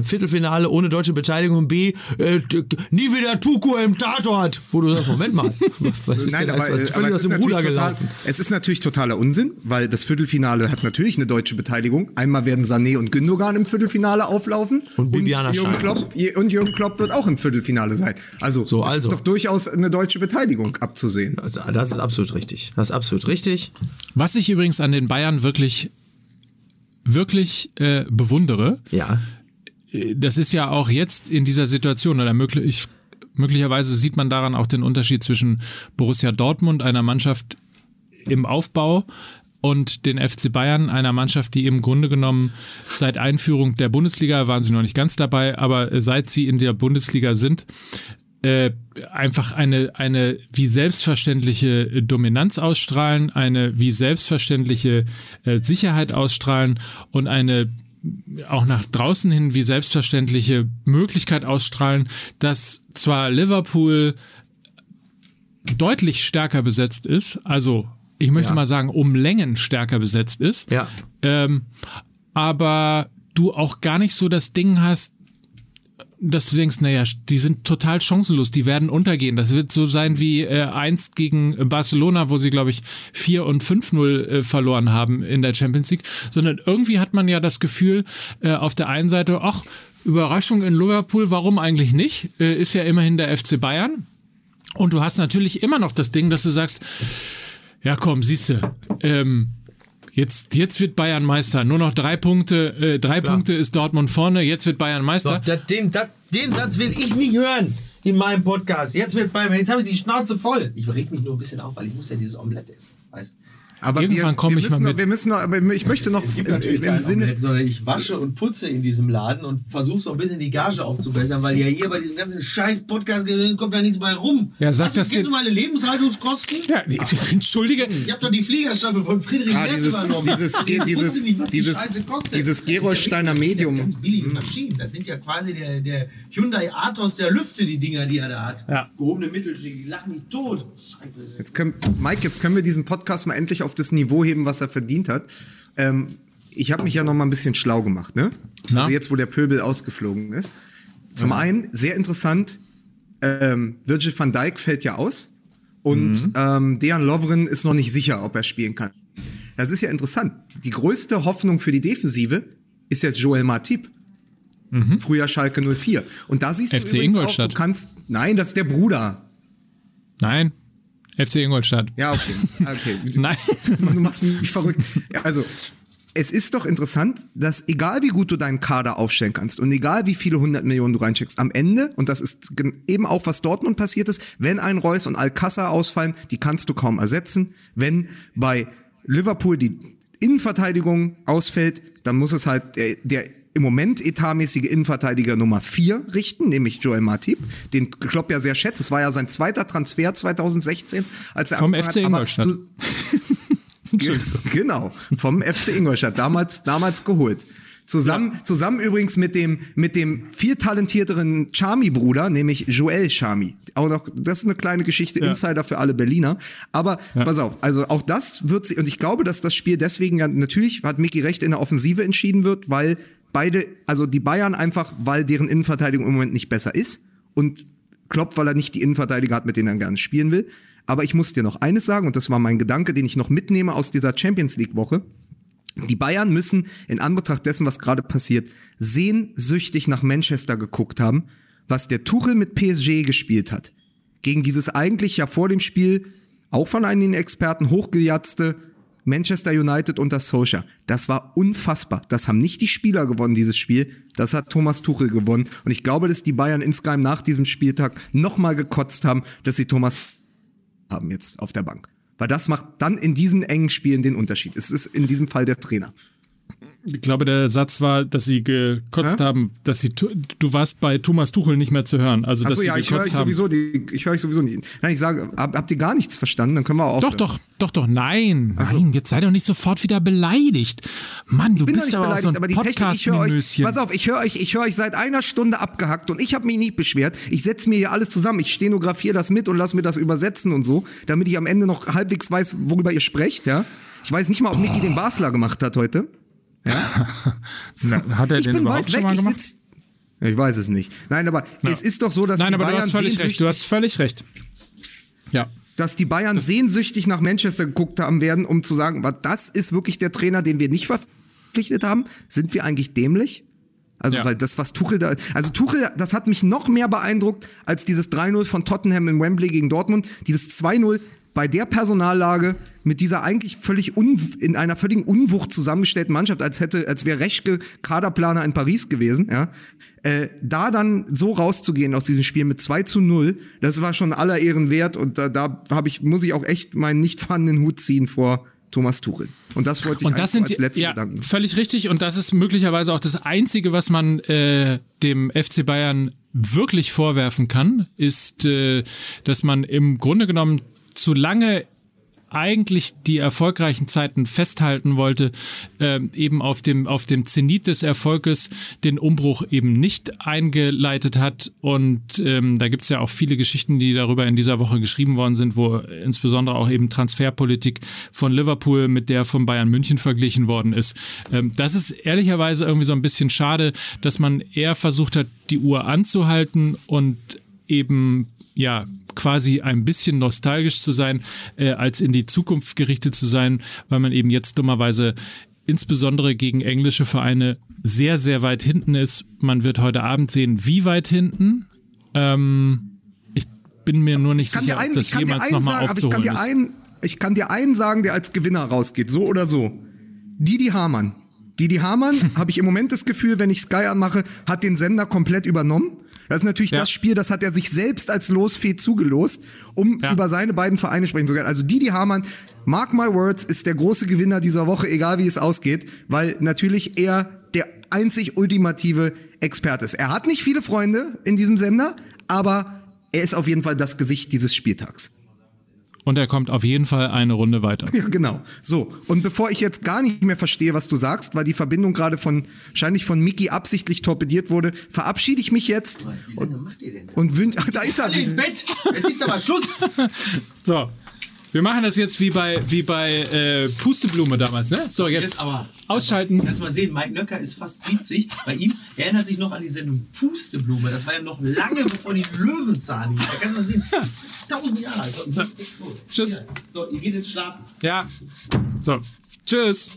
Viertelfinale ohne deutsche Beteiligung, B, äh, nie wieder Tuku im Tatort. Wo du sagst, Moment mal, was ist Nein, denn aber, was, völlig aus dem Ruder gelaufen? es ist natürlich totaler Unsinn, weil das Viertelfinale hat natürlich eine deutsche Beteiligung. Einmal werden Sané und Gündogan im Viertelfinale auflaufen. Und Bibiana und Jürgen, Klopp, und Jürgen Klopp wird auch im Viertelfinale sein. Also, so, also. ist doch durchaus eine deutsche Beteiligung abzusehen. Also, das ist absolut richtig. Das ist absolut richtig. Was ich übrigens an den Bayern wirklich wirklich äh, bewundere. Ja. Äh, das ist ja auch jetzt in dieser Situation oder möglich, möglicherweise sieht man daran auch den Unterschied zwischen Borussia Dortmund, einer Mannschaft im Aufbau, und den FC Bayern, einer Mannschaft, die im Grunde genommen seit Einführung der Bundesliga, waren sie noch nicht ganz dabei, aber seit sie in der Bundesliga sind, äh, einfach eine, eine wie selbstverständliche Dominanz ausstrahlen, eine wie selbstverständliche äh, Sicherheit ausstrahlen und eine auch nach draußen hin wie selbstverständliche Möglichkeit ausstrahlen, dass zwar Liverpool deutlich stärker besetzt ist, also ich möchte ja. mal sagen, um Längen stärker besetzt ist, ja. ähm, aber du auch gar nicht so das Ding hast, dass du denkst, naja, die sind total chancenlos, die werden untergehen. Das wird so sein wie äh, einst gegen Barcelona, wo sie, glaube ich, 4 und 5-0 äh, verloren haben in der Champions League, sondern irgendwie hat man ja das Gefühl, äh, auf der einen Seite, ach, Überraschung in Liverpool, warum eigentlich nicht? Äh, ist ja immerhin der FC Bayern. Und du hast natürlich immer noch das Ding, dass du sagst, ja komm, siehst du, ähm, jetzt, jetzt wird Bayern Meister. Nur noch drei Punkte, äh, drei Punkte ist Dortmund vorne, jetzt wird Bayern Meister. So, das, den, das, den Satz will ich nicht hören in meinem Podcast. Jetzt wird Bayern, jetzt habe ich die Schnauze voll. Ich reg mich nur ein bisschen auf, weil ich muss ja dieses Omelette essen. Weißt? Aber Irgendwann wir, komme wir ich mal müssen noch- mit. Wir müssen noch, aber ich möchte noch es gibt im, im Sinne. Omelette, sondern ich wasche und putze in diesem Laden und versuche so ein bisschen die Gage aufzubessern, weil ja hier bei diesem ganzen scheiß Podcast kommt da nichts bei rum. Ja, sag du- das du meine Lebenshaltungskosten? Ja, nee, Entschuldige. Ich habe doch die Fliegerstaffel von Friedrich Ah, Merz dieses- übernommen. dieses- Ich wusste dieses- nicht, was die dieses- dieses ja Gerolsteiner wirklich- Medium. Das sind ja ganz billige Maschinen. Das sind ja quasi der, der Hyundai Athos der Lüfte, die Dinger, die er da hat. Ja. Gehobene Mittelschicht, die lachen mich tot. Scheiße. Jetzt können, Mike, jetzt können wir diesen Podcast mal endlich auf das Niveau heben, was er verdient hat. Ähm, ich habe mich ja noch mal ein bisschen schlau gemacht, ne? Na? Also jetzt, wo der Pöbel ausgeflogen ist. Zum einen, sehr interessant, ähm, Virgil van Dijk fällt ja aus und ähm, Dejan Lovren ist noch nicht sicher, ob er spielen kann. Das ist ja interessant. Die größte Hoffnung für die Defensive ist jetzt Joel Matip. Früher Schalke 04. Und da siehst du FC übrigens auch, du kannst, nein, das ist der Bruder. Nein. FC Ingolstadt. Ja, okay. okay. Nein. Du machst mich verrückt. Also, es ist doch interessant, dass egal wie gut du deinen Kader aufstellen kannst und egal wie viele hundert Millionen du reinschickst, am Ende, und das ist eben auch was Dortmund passiert ist, wenn ein Reus und Alcázar ausfallen, die kannst du kaum ersetzen. Wenn bei Liverpool die Innenverteidigung ausfällt, dann muss es halt der, der im Moment etatmäßige Innenverteidiger Nummer 4 richten, nämlich Joel Matip, den Klopp ja sehr schätzt. Es war ja sein zweiter Transfer 2016, als er Vom FC Ingolstadt. Genau, vom FC Ingolstadt, damals, damals geholt. Zusammen, zusammen übrigens mit dem, mit dem viel talentierteren Charmy-Bruder, nämlich Joel Charmy. Auch noch, das ist eine kleine Geschichte, Ja. Insider für alle Berliner. Aber pass auf, also auch das wird sie, und ich glaube, dass das Spiel deswegen, ja, natürlich hat Micky recht, in der Offensive entschieden wird, weil beide, also die Bayern einfach, weil deren Innenverteidigung im Moment nicht besser ist und Klopp, weil er nicht die Innenverteidiger hat, mit denen er gerne spielen will. Aber ich muss dir noch eines sagen, und das war mein Gedanke, den ich noch mitnehme aus dieser Champions League Woche. Die Bayern müssen in Anbetracht dessen, was gerade passiert, sehnsüchtig nach Manchester geguckt haben, was der Tuchel mit PSG gespielt hat. Gegen dieses eigentlich ja vor dem Spiel auch von einigen Experten hochgejatzte Manchester United unter Solskjaer. Das war unfassbar. Das haben nicht die Spieler gewonnen, dieses Spiel. Das hat Thomas Tuchel gewonnen. Und ich glaube, dass die Bayern insgeheim nach diesem Spieltag nochmal gekotzt haben, dass sie Thomas haben jetzt auf der Bank. Weil das macht dann in diesen engen Spielen den Unterschied. Es ist in diesem Fall der Trainer. Ich glaube, der Satz war, dass sie gekotzt Hä? haben, dass sie, du warst bei Thomas Tuchel nicht mehr zu hören. Also, dass Achso, sie ja, ich höre gekotzt euch sowieso, die, ich höre euch sowieso nicht. Nein, ich sage, hab, habt ihr gar nichts verstanden? Dann können wir auch. Doch, doch, doch, doch, nein, nein, jetzt sei doch nicht sofort wieder beleidigt. Mann, du bist nicht aber auch so beleidigt, ein aber die Technik, ich höre euch, pass auf, ich höre euch, ich höre euch seit einer Stunde abgehackt und ich habe mich nicht beschwert. Ich setze mir hier alles zusammen, ich stenografiere das mit und lass mir das übersetzen und so, damit ich am Ende noch halbwegs weiß, worüber ihr sprecht, ja. Ich weiß nicht mal, ob Niki den Basler gemacht hat heute. Na, Hat er ich den bin überhaupt schon weg, mal ich gemacht? sitz. Ich weiß es nicht. Nein, aber es ist doch so, dass Nein, die aber Bayern du hast völlig recht. Du hast völlig recht. Ja. dass die Bayern sehnsüchtig nach Manchester geguckt haben werden, um zu sagen, das ist wirklich der Trainer, den wir nicht verpflichtet haben. Sind wir eigentlich dämlich? Also, Ja. weil das, was Tuchel da, also Tuchel, das hat mich noch mehr beeindruckt als dieses 3-0 von Tottenham in Wembley gegen Dortmund. Dieses 2-0 bei der Personallage mit dieser eigentlich völlig un, in einer völligen Unwucht zusammengestellten Mannschaft, als hätte, als wäre Reschke Kaderplaner in Paris gewesen, ja. Äh, da dann so rauszugehen aus diesem Spiel mit 2 zu 0, das war schon aller Ehren wert und da, da habe ich, muss ich auch echt meinen nicht vorhandenen Hut ziehen vor Thomas Tuchel. Und das wollte ich Und das sind als letzten ja Gedanken. völlig richtig und das ist möglicherweise auch das einzige, was man äh, dem FC Bayern wirklich vorwerfen kann, ist, äh, dass man im Grunde genommen zu lange eigentlich die erfolgreichen Zeiten festhalten wollte, ähm, eben auf dem, auf dem Zenit des Erfolges den Umbruch eben nicht eingeleitet hat. Und ähm, da gibt's ja auch viele Geschichten, die darüber in dieser Woche geschrieben worden sind, wo insbesondere auch eben Transferpolitik von Liverpool mit der von Bayern München verglichen worden ist. Ähm, das ist ehrlicherweise irgendwie so ein bisschen schade, dass man eher versucht hat, die Uhr anzuhalten und eben ja quasi ein bisschen nostalgisch zu sein, äh, als in die Zukunft gerichtet zu sein, weil man eben jetzt dummerweise insbesondere gegen englische Vereine sehr, sehr weit hinten ist. Man wird heute Abend sehen, wie weit hinten. Ähm, ich bin mir nur nicht sicher, einen, ob das jemals nochmal aber ich kann aufzuholen dir ist. einen, ich kann dir einen sagen, der als Gewinner rausgeht, so oder so. Didi Hamann. Didi Hamann, habe ich im Moment das Gefühl, wenn ich Sky anmache, hat den Sender komplett übernommen. Das ist natürlich Ja. das Spiel, das hat er sich selbst als Losfee zugelost, um Ja. über seine beiden Vereine sprechen zu können. Also Didi Hamann, mark my words, ist der große Gewinner dieser Woche, egal wie es ausgeht, weil natürlich er der einzig ultimative Experte ist. Er hat nicht viele Freunde in diesem Sender, aber er ist auf jeden Fall das Gesicht dieses Spieltags. Und er kommt auf jeden Fall eine Runde weiter. Ja, genau. So, und bevor ich jetzt gar nicht mehr verstehe, was du sagst, weil die Verbindung gerade von, wahrscheinlich von Mickey absichtlich torpediert wurde, verabschiede ich mich jetzt Wie lange macht ihr denn? und wünsche, da ist er. Alle ins Bett! Jetzt ist aber Schluss! So. Wir machen das jetzt wie bei, wie bei äh, Pusteblume damals, ne? So, jetzt, Jetzt aber. ausschalten. Kannst mal sehen, Mike Nöcker ist fast 70. Bei ihm er erinnert sich noch an die Sendung Pusteblume. Das war ja noch lange bevor die Löwenzahn. Da kannst du mal sehen. Tausend Jahre alt. So, Tschüss. So, ihr geht jetzt schlafen. Ja. So. Tschüss.